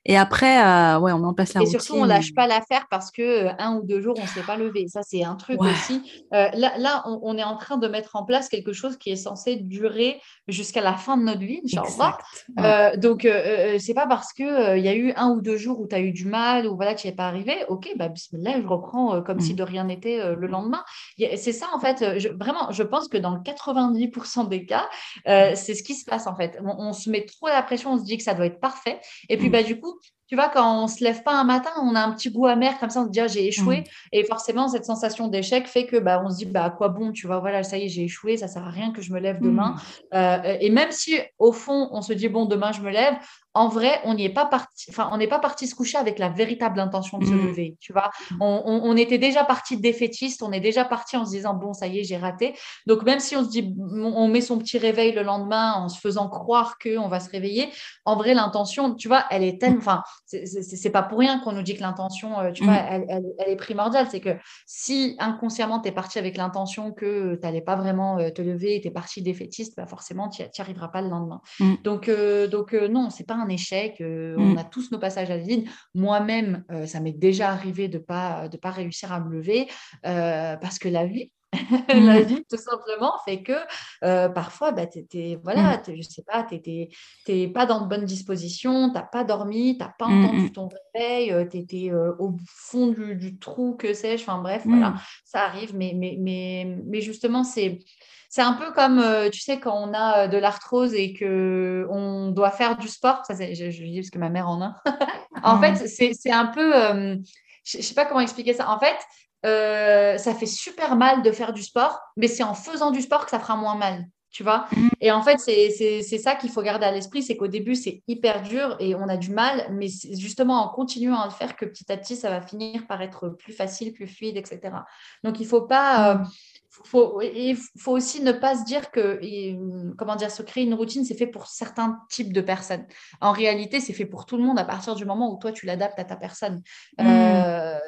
Et après, euh, ouais, on en place la et surtout, on lâche pas l'affaire parce que euh, un ou deux jours, on ne s'est pas levé. Ça, c'est un truc aussi. Euh, là, là on, est en train de mettre en place quelque chose qui est censé durer jusqu'à la fin de notre vie, euh, donc, c'est pas parce qu'il il y a eu un ou deux jours où tu as eu du mal ou voilà, tu n'y es pas arrivé. Ok, bah, bismillah, je reprends comme si mm. de rien n'était le lendemain. C'est ça, en fait. Je, vraiment, je pense que dans 90% des cas, c'est ce qui se passe, en fait. On, on, se met trop la pression, on se dit que ça doit être parfait. Et puis, mm. bah, du coup, tu vois, quand on se lève pas un matin, on a un petit goût amer comme ça, on se dit ah, j'ai échoué. Mm. Et forcément, cette sensation d'échec fait que bah, on se dit bah, à quoi bon, tu vois, voilà, ça y est, j'ai échoué, ça sert à rien que je me lève demain. Mm. Euh, et même si au fond, on se dit bon, demain je me lève, en vrai, on n'est pas parti, enfin, on n'est pas parti se coucher avec la véritable intention de se mmh. lever, tu vois. On, était déjà parti défaitiste, on est déjà parti en se disant bon, ça y est, j'ai raté. Donc même si on se dit, on met son petit réveil le lendemain en se faisant croire que on va se réveiller, en vrai, l'intention, tu vois, elle est tellement, enfin, c'est pas pour rien qu'on nous dit que l'intention, euh, tu vois, mmh. elle, est primordiale. C'est que si inconsciemment tu es parti avec l'intention que tu n'allais pas vraiment euh, te lever, tu es parti défaitiste, bah forcément, tu n'y arriveras pas le lendemain. Donc, euh, donc non, c'est pas un échec. Euh, on mm. a tous nos passages à vide. Moi-même, euh, ça m'est déjà arrivé de ne pas, de pas réussir à me lever euh, parce que la vie, la mm. vie, tout simplement, fait que parfois, bah, tu voilà, mm. je sais pas, tu n'es pas dans de bonnes dispositions, tu n'as pas dormi, tu n'as pas entendu ton réveil, tu étais au fond du, trou, que sais-je, enfin bref, voilà, ça arrive, mais, mais, mais, mais justement, c'est c'est un peu comme, euh, tu sais, quand on a euh, de l'arthrose et que on doit faire du sport. Ça, je, je dis parce que ma mère en a. en fait, c'est un peu, euh, je ne sais pas comment expliquer ça. En fait, ça fait super mal de faire du sport, mais c'est en faisant du sport que ça fera moins mal tu vois. Mm. Et en fait, c'est ça qu'il faut garder à l'esprit, c'est qu'au début, c'est hyper dur et on a du mal, mais c'est justement en continuant à le faire que petit à petit, ça va finir par être plus facile, plus fluide, etc. Donc, il ne faut pas... Mm faut, il faut aussi ne pas se dire que, comment dire, se créer une routine, c'est fait pour certains types de personnes. En réalité, c'est fait pour tout le monde à partir du moment où toi, tu l'adaptes à ta personne. Hmm. Euh,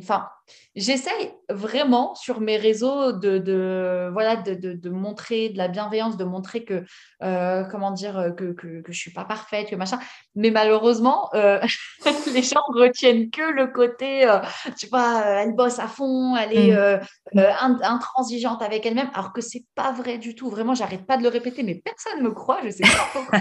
enfin, j'essaye vraiment sur mes réseaux de, voilà, de, montrer de la bienveillance, de montrer que, euh, comment dire, que, que, que, je suis pas parfaite, que machin. Mais malheureusement, euh, les gens retiennent que le côté, euh, tu vois, elle bosse à fond, elle est mm. intransigeante avec elle-même, alors que c'est pas vrai du tout. Vraiment, j'arrête pas de le répéter, mais personne me croit, je sais pas pourquoi.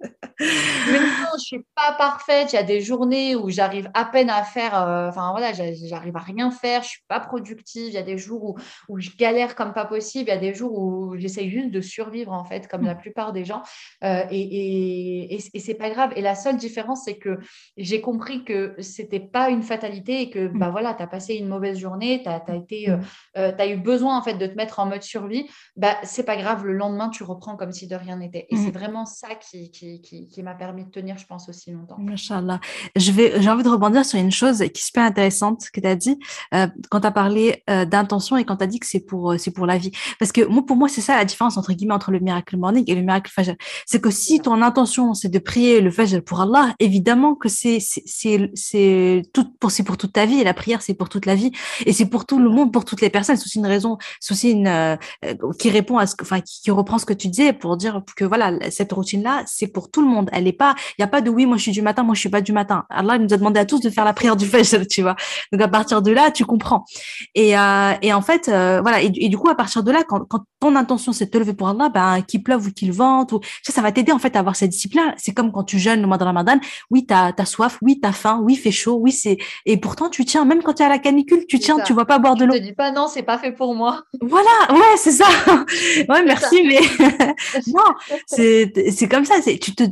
Mais non, je suis pas parfaite. Il y a des journées où j'arrive à peine à faire, euh, enfin voilà, j'arrive à rien faire. Je suis pas productive. Il y a des jours où, où, je galère comme pas possible. Il y a des jours où j'essaye juste de survivre en fait, comme la plupart des gens. Euh, et, et, et, c'est pas grave. Et la seule différence, c'est que j'ai compris que c'était pas une fatalité et que bah voilà, tu as passé une mauvaise journée, tu as, été, euh, as eu besoin en fait de te mettre en mode survie. Bah c'est pas grave. Le lendemain, tu reprends comme si de rien n'était. Et c'est vraiment ça qui, qui, qui qui, m'a permis de tenir, je pense, aussi longtemps. Vais, j'ai envie de rebondir sur une chose qui est super intéressante que tu as dit euh, quand tu as parlé euh, d'intention et quand tu as dit que c'est pour, euh, c'est pour la vie. Parce que moi, pour moi, c'est ça la différence entre guillemets entre le miracle morning et le miracle fajr. C'est que si ton intention, c'est de prier le fajr pour Allah, évidemment que c'est, pour, pour toute ta vie et la prière, c'est pour toute la vie et c'est pour tout le monde, pour toutes les personnes. C'est aussi une raison, c'est aussi une, qui répond à ce que, enfin, qui reprend ce que tu disais pour dire que voilà, cette routine-là, c'est pour tout le monde elle est pas, il y a pas de oui, moi je suis du matin, moi je suis pas du matin. Allah nous a demandé à tous de faire la prière du Fajr, tu vois. Donc à partir de là, tu comprends. Et, euh, et en fait, euh, voilà. Et, du coup, à partir de là, quand, quand ton intention c'est de te lever pour Allah, ben qu'il pleuve ou qu'il vente, ou ça, ça va t'aider en fait à avoir cette discipline. C'est comme quand tu jeûnes le mois de Ramadan. Oui, t'as as soif, oui, t'as faim, oui, fait chaud, oui, c'est. Et pourtant, tu tiens. Même quand tu es à la canicule, tu tiens. Tu vas pas boire de l'eau. Je te dis pas non, c'est pas fait pour moi. Voilà, ouais, c'est ça. ouais, merci, mais non, c'est c'est comme ça. C'est tu te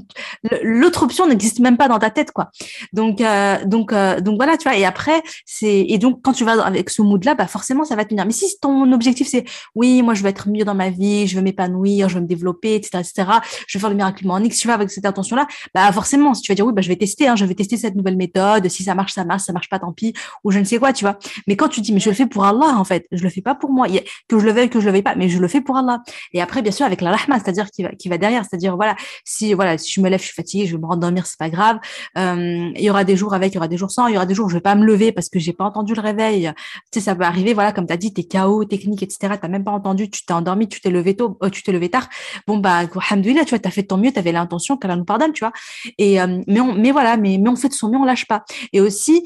l'autre option n'existe même pas dans ta tête quoi. Donc euh, donc euh, donc voilà tu vois. Et après c'est et donc quand tu vas avec ce mood là bah forcément ça va tenir. Mais si ton objectif c'est oui moi je veux être mieux dans ma vie je veux m'épanouir je veux me développer etc etc je veux faire le miracle morning si tu vas avec cette intention là bah forcément si tu vas dire oui bah je vais tester hein, je vais tester cette nouvelle méthode si ça marche ça marche ça marche pas tant pis ou je ne sais quoi tu vois. Mais quand tu dis mais je le fais pour Allah en fait je le fais pas pour moi que je le veuille que je le veuille pas mais je le fais pour Allah. Et après bien sûr avec la rahma c'est-à-dire qui va qui va derrière c'est-à-dire voilà si voilà si me lève je suis fatiguée je vais me rendormir, c'est pas grave. Euh, il y aura des jours avec, il y aura des jours sans, il y aura des jours où je vais pas me lever parce que j'ai pas entendu le réveil. Tu sais, ça peut arriver, voilà, comme tu as dit, tes KO, technique, etc. T'as même pas entendu, tu t'es endormi, tu t'es levé tôt, euh, tu t'es levé tard. Bon, bah, alhamdoulilah, tu vois, t'as fait ton mieux, tu avais l'intention qu'elle nous pardonne, tu vois. Et, euh, mais on, mais voilà, mais, mais on fait de son mieux, on lâche pas. Et aussi,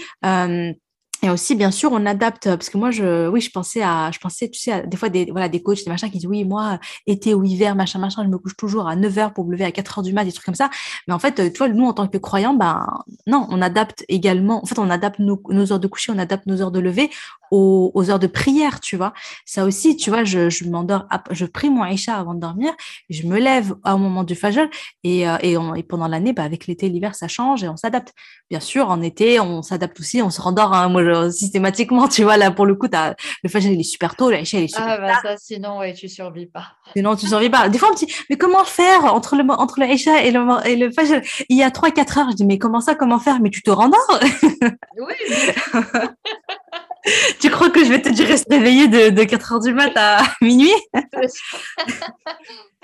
et aussi, bien sûr, on adapte parce que moi, je, oui, je pensais à, je pensais, tu sais, à, des fois des, voilà, des coachs, des machins qui disent oui, moi, été ou hiver, machin, machin, je me couche toujours à 9 heures pour me lever à 4 heures du mat, des trucs comme ça. Mais en fait, tu vois, nous, en tant que croyants, ben, non, on adapte également, en fait, on adapte nos, heures de coucher, on adapte nos heures de lever aux, aux, heures de prière, tu vois. Ça aussi, tu vois, je, je m'endors, je prie mon Aïcha avant de dormir, je me lève au moment du Fajr et, euh, et, et pendant l'année, bah, avec l'été, l'hiver, ça change et on s'adapte. Bien sûr, en été, on s'adapte aussi, on se rendort, hein, systématiquement, tu vois, là, pour le coup, as, le Fajr, il est super tôt, l'Aïcha, il est super Ah, bah, ça, sinon, ouais, tu survis pas. Sinon, tu survis pas. Des fois, on me dit, mais comment faire entre le, entre et le, et le Fajr? Il y a 3-4 heures. Je dis, mais comment ça, comment faire? Mais tu te rendors? Oui. tu crois que je vais te dire rester réveillée de, de 4 heures du mat à minuit?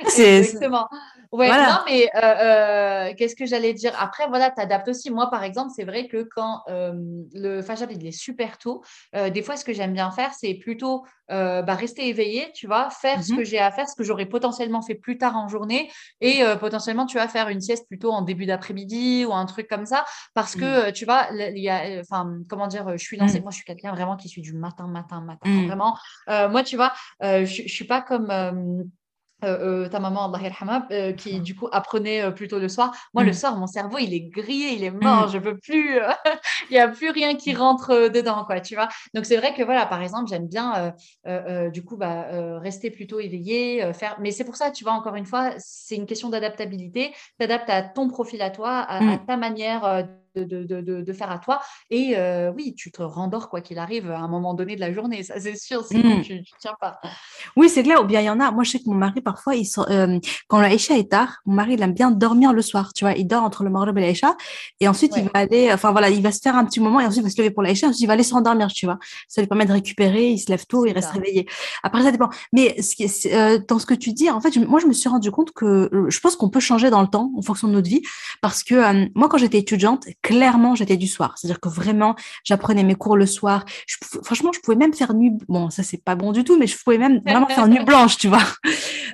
C'est exactement. Ouais, non, mais euh, euh, qu'est-ce que j'allais dire? Après, voilà, tu adaptes aussi. Moi, par exemple, c'est vrai que quand euh, le Fajr, il est super tôt, des fois, ce que j'aime bien faire, c'est plutôt bah, rester éveillé, tu vois, faire ce mmh que j'ai à faire, ce que j'aurais potentiellement fait plus tard en journée et potentiellement, tu vas faire une sieste plutôt en début d'après-midi ou un truc comme ça parce que, mmh. tu vois, il y a, enfin, comment dire, je suis lancée. Mmh. Moi, je suis quelqu'un vraiment qui suit du matin, matin, matin. Vraiment, moi, tu vois, je, je suis pas comme euh, euh, ta maman, Allah euh, qui du coup apprenait plutôt le soir. Moi, le mm. soir, mon cerveau, il est grillé, il est mort, mm. je veux plus, il n'y a plus rien qui rentre dedans, quoi, tu vois. Donc, c'est vrai que voilà, par exemple, j'aime bien du coup bah, rester plutôt éveillé, faire. Mais c'est pour ça, tu vois, encore une fois, c'est une question d'adaptabilité. T'adaptes à ton profil à toi, à, mm. ta manière de, de, de, faire à toi. Et oui, tu te rendors quoi qu'il arrive à un moment donné de la journée, ça c'est sûr, sinon tu ne tiens pas. Oui, c'est clair. Ou bien il y en a. Moi, je sais que mon mari, parfois, il sort, euh, quand l'Aïcha est tard, mon mari, il aime bien dormir le soir. Tu vois, il dort entre le Maghreb et l'Aïcha. Et ensuite, il va aller, enfin voilà, il va se faire un petit moment et ensuite, il va se lever pour l'Aïcha. Ensuite, il va aller s'endormir, tu vois. Ça lui permet de récupérer. Il se lève tôt, il reste réveillé. Après, ça dépend. Mais ce qui est, euh, dans ce que tu dis, en fait, moi, je me suis rendu compte que euh, je pense qu'on peut changer dans le temps en fonction de notre vie. Parce que euh, moi, quand j'étais étudiante, clairement, j'étais du soir. C'est-à-dire que vraiment, j'apprenais mes cours le soir. Je, franchement, je pouvais même faire nuit. Bon, ça, c'est pas bon du tout, mais je pouvais même vraiment faire nuit blanche, tu vois.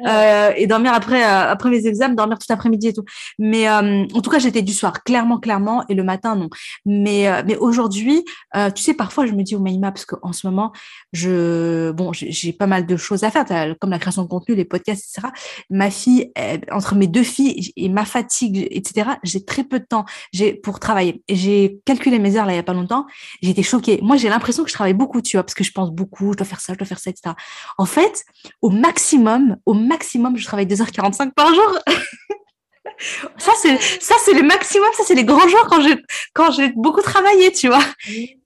Euh, et dormir après, euh, après mes examens, dormir tout l'après-midi et tout. Mais euh, en tout cas, j'étais du soir, clairement, clairement, et le matin, non. Mais, mais aujourd'hui, tu sais, parfois, je me dis, au Maïma, parce qu'en ce moment, je, bon, j'ai pas mal de choses à faire, comme la création de contenu, les podcasts, etc. Ma fille, entre mes deux filles et ma fatigue, etc., j'ai très peu de temps j'ai pour travailler. J'ai calculé mes heures là il y a pas longtemps. Été choquée. Moi, j'ai l'impression que je travaille beaucoup, tu vois, parce que je pense beaucoup, je dois faire ça, je dois faire ça, etc. En fait, au maximum, au maximum, je travaille 2h45 par jour. ça, c'est, ça, c'est le maximum, ça, c'est les grands jours quand j'ai, quand j'ai beaucoup travaillé, tu vois.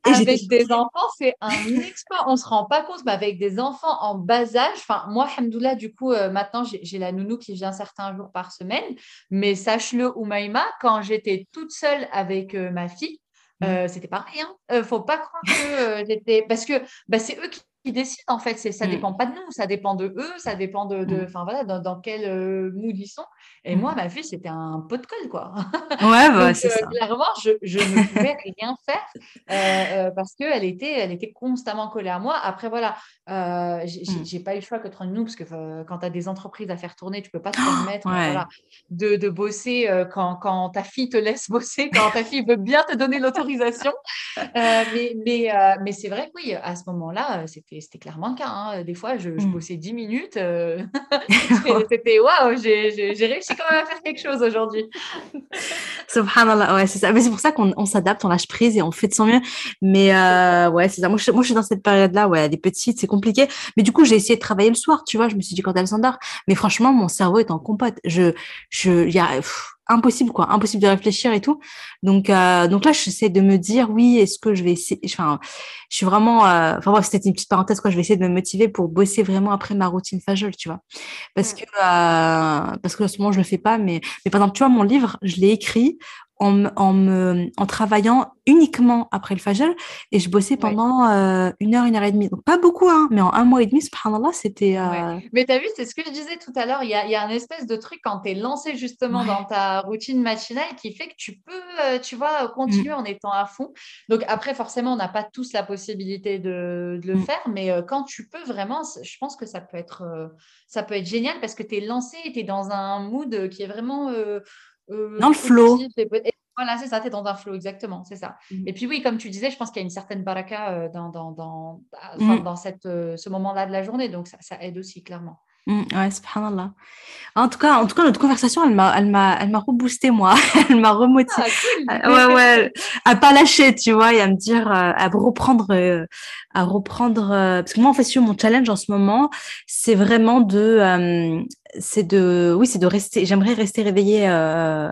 avec des enfants, c'est un exploit. On se rend pas compte, mais avec des enfants en bas âge, enfin, moi, Hamdoullah, du coup, euh, maintenant, j'ai la nounou qui vient certains jours par semaine. Mais sache-le, Oumaïma, quand j'étais toute seule avec euh, ma fille, mmh. euh, c'était pareil. Hein. faut pas croire que j'étais. Parce que bah, c'est eux qui qui décident en fait. Ça ne mm. dépend pas de nous, ça dépend de eux, ça dépend de, mm. enfin voilà, dans, quel euh, mood ils sont. Et moi, ma fille, c'était un pot de colle, quoi. Ouais, bah, c'est euh, ça. Clairement, je, je, ne pouvais rien faire euh, parce qu'elle était, elle était constamment collée à moi. Après, voilà, j'ai pas eu le choix que de nous parce que quand tu as des entreprises à faire tourner, tu peux pas te permettre voilà, de, de, bosser quand, quand, ta fille te laisse bosser, quand ta fille veut bien te donner l'autorisation. mais mais, mais c'est vrai que oui, à ce moment-là, c'était c'était clairement le cas. Hein. Des fois, je, mmh. bossais 10 minutes. Euh, c'était waouh, j'ai réussi quand même à faire quelque chose aujourd'hui. Subhanallah, ouais, c'est ça. Mais c'est pour ça qu'on s'adapte, on lâche prise et on fait de son mieux. Mais euh, ouais, c'est ça. Moi je, moi, je suis dans cette période-là, ouais, des petites, c'est compliqué. Mais du coup, j'ai essayé de travailler le soir, tu vois. Je me suis dit quand elle s'endort. Mais franchement, mon cerveau est en compote. Je, je, y a, impossible quoi. Impossible de réfléchir et tout. Donc euh, donc là j'essaie de me dire oui est-ce que je vais essayer enfin je suis vraiment euh, enfin bref c'était une petite parenthèse quoi. Je vais essayer de me motiver pour bosser vraiment après ma routine fajol tu vois. Parce que euh, parce que en ce moment je le fais pas mais mais par exemple tu vois mon livre je l'ai écrit en, en, me, en travaillant uniquement après le Fajr et je bossais pendant euh, une heure, une heure et demie. Donc pas beaucoup, hein, mais en un mois et demi, subhanallah, c'était. Euh... Mais tu as vu, c'est ce que je disais tout à l'heure, il y a, y a un espèce de truc quand tu es lancé justement dans ta routine matinale qui fait que tu peux, euh, tu vois, continuer mm. en étant à fond. Donc après, forcément, on n'a pas tous la possibilité de, de le mm. faire, mais quand tu peux vraiment, je pense que ça peut être, ça peut être génial parce que tu es lancé, tu es dans un mood qui est vraiment euh, dans le flow. Voilà, c'est ça, tu es dans un flow, exactement, c'est ça. Mm. Et puis oui, comme tu disais, je pense qu'il y a une certaine baraka euh, dans, dans, dans, mm. dans cette, euh, ce moment-là de la journée, donc ça, ça aide aussi, clairement. Mm, ouais, subhanallah. En tout cas, en tout cas, notre conversation, elle m'a, elle m'a, elle m'a reboosté moi. elle m'a remotivé. Ah, ouais, ouais. À pas lâcher, tu vois, et à me dire, à reprendre, à reprendre. parce que moi, en fait, sur mon challenge en ce moment, c'est vraiment de, c'est de, oui, c'est de rester. J'aimerais rester réveillée euh,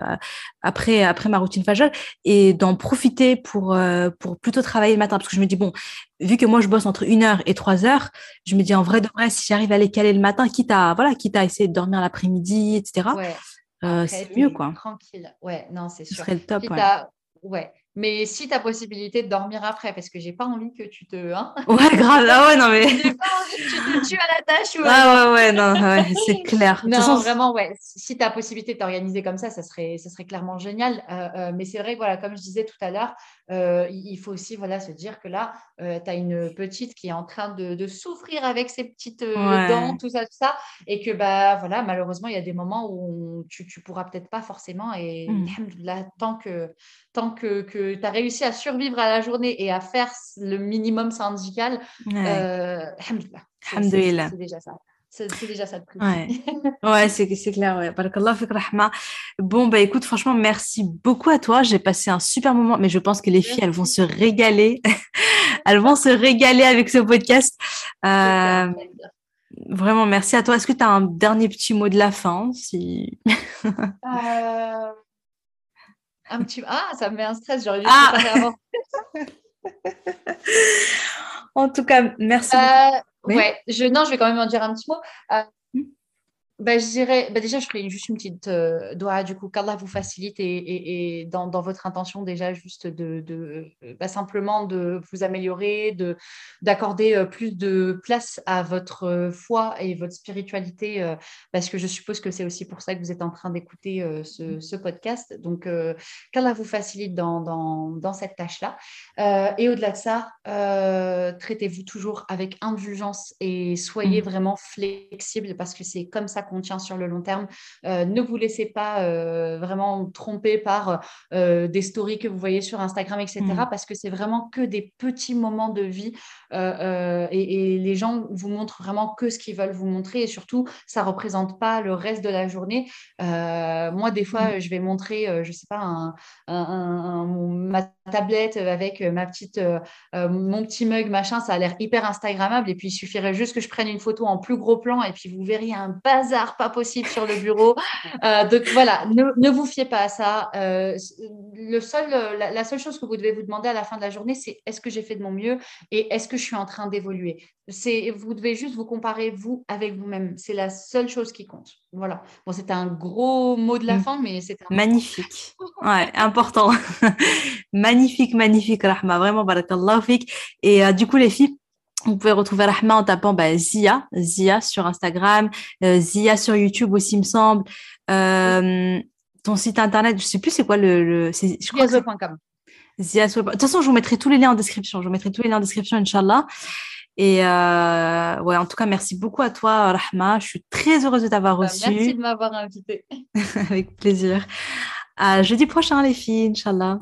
après après ma routine fajol et d'en profiter pour euh, pour plutôt travailler le matin parce que je me dis bon, vu que moi je bosse entre une heure et trois heures, je me dis en vrai de vrai si j'arrive à les caler le matin, quitte à voilà, quitte à essayer de dormir l'après-midi, etc. Euh, c'est mieux quoi. Tranquille. Ouais, non, c'est sûr. Ce serait le top. ouais. Mais si tu as possibilité de dormir après, parce que j'ai pas envie que tu te. Hein ouais, grave. Ah ouais, non, mais. j'ai pas envie que tu te tues à la tâche. Ah ouais, ouais, non, ouais, c'est clair. non, vraiment, ouais. Si tu as possibilité de t'organiser comme ça, ça serait, ça serait clairement génial. Euh, euh, mais c'est vrai voilà, comme je disais tout à l'heure, euh, il faut aussi voilà, se dire que là, tu as une petite qui est en train de, de souffrir avec ses petites dents, tout ça, tout ça. Et que, bah, voilà, malheureusement, il y a des moments où tu, tu pourras peut-être pas forcément. Et mmh. là, tant que tant que, que tu as réussi à survivre à la journée et à faire le minimum syndical, ouais. euh, C'est déjà ça. C'est déjà ça de plus. Ouais, ouais c'est clair. Ouais. Bon, bah écoute, franchement, merci beaucoup à toi. J'ai passé un super moment, mais je pense que les filles, elles vont se régaler. elles vont se régaler avec ce podcast. Euh, vraiment, merci à toi. Est-ce que tu as un dernier petit mot de la fin si... euh... Un petit... Ah, ça me met un stress, j'aurais dû ah En tout cas, merci. Euh, Ouais, je, non, je vais quand même en dire un petit mot. Ben, je dirais, ben déjà, je ferai juste une petite euh, doigt, du coup, qu'Allah vous facilite et, et, dans, dans, votre intention, déjà, juste de, de bah, simplement de vous améliorer, de, d'accorder euh, plus de place à votre euh, foi et votre spiritualité, parce que je suppose que c'est aussi pour ça que vous êtes en train d'écouter ce, ce, podcast. Donc, qu'Allah vous facilite dans, dans, dans cette tâche-là. et au-delà de ça, traitez-vous toujours avec indulgence et soyez mmh. vraiment flexible, parce que c'est comme ça qu'on tient sur le long terme. Euh, ne vous laissez pas euh, vraiment tromper par euh, des stories que vous voyez sur Instagram, etc. Mm. Parce que c'est vraiment que des petits moments de vie et, les gens vous montrent vraiment que ce qu'ils veulent vous montrer et surtout, ça représente pas le reste de la journée. moi, des fois, mm. je vais montrer, je sais pas, un, ma tablette avec ma petite, mon petit mug, machin, ça a l'air hyper Instagrammable et puis il suffirait juste que je prenne une photo en plus gros plan et puis vous verriez un bazar pas possible sur le bureau. Euh, donc voilà, ne, vous fiez pas à ça. Euh, le seul, la, seule chose que vous devez vous demander à la fin de la journée, c'est est-ce que j'ai fait de mon mieux et est-ce que je suis en train d'évoluer? C'est, vous devez juste vous comparer vous avec vous-même. C'est la seule chose qui compte. Voilà. Bon, c'était un gros mot de la mm. fin, mais c'était magnifique. Ouais, important. magnifique, magnifique, Rahma. Vraiment, barakallahu fik. Et euh, du coup, les filles, vous pouvez retrouver Rahma en tapant bah, Zia, Zia sur Instagram, euh, Zia sur YouTube aussi, il me semble. Euh, ton site internet, je sais plus c'est quoi le. le. De toute façon, je vous mettrai tous les liens en description. Je vous mettrai tous les liens en description, Inch'Allah. Et euh, ouais, en tout cas, merci beaucoup à toi, Rahma. Je suis très heureuse de t'avoir bah, reçu. Merci de m'avoir invité. Avec plaisir. À jeudi prochain, les filles, Inch'Allah.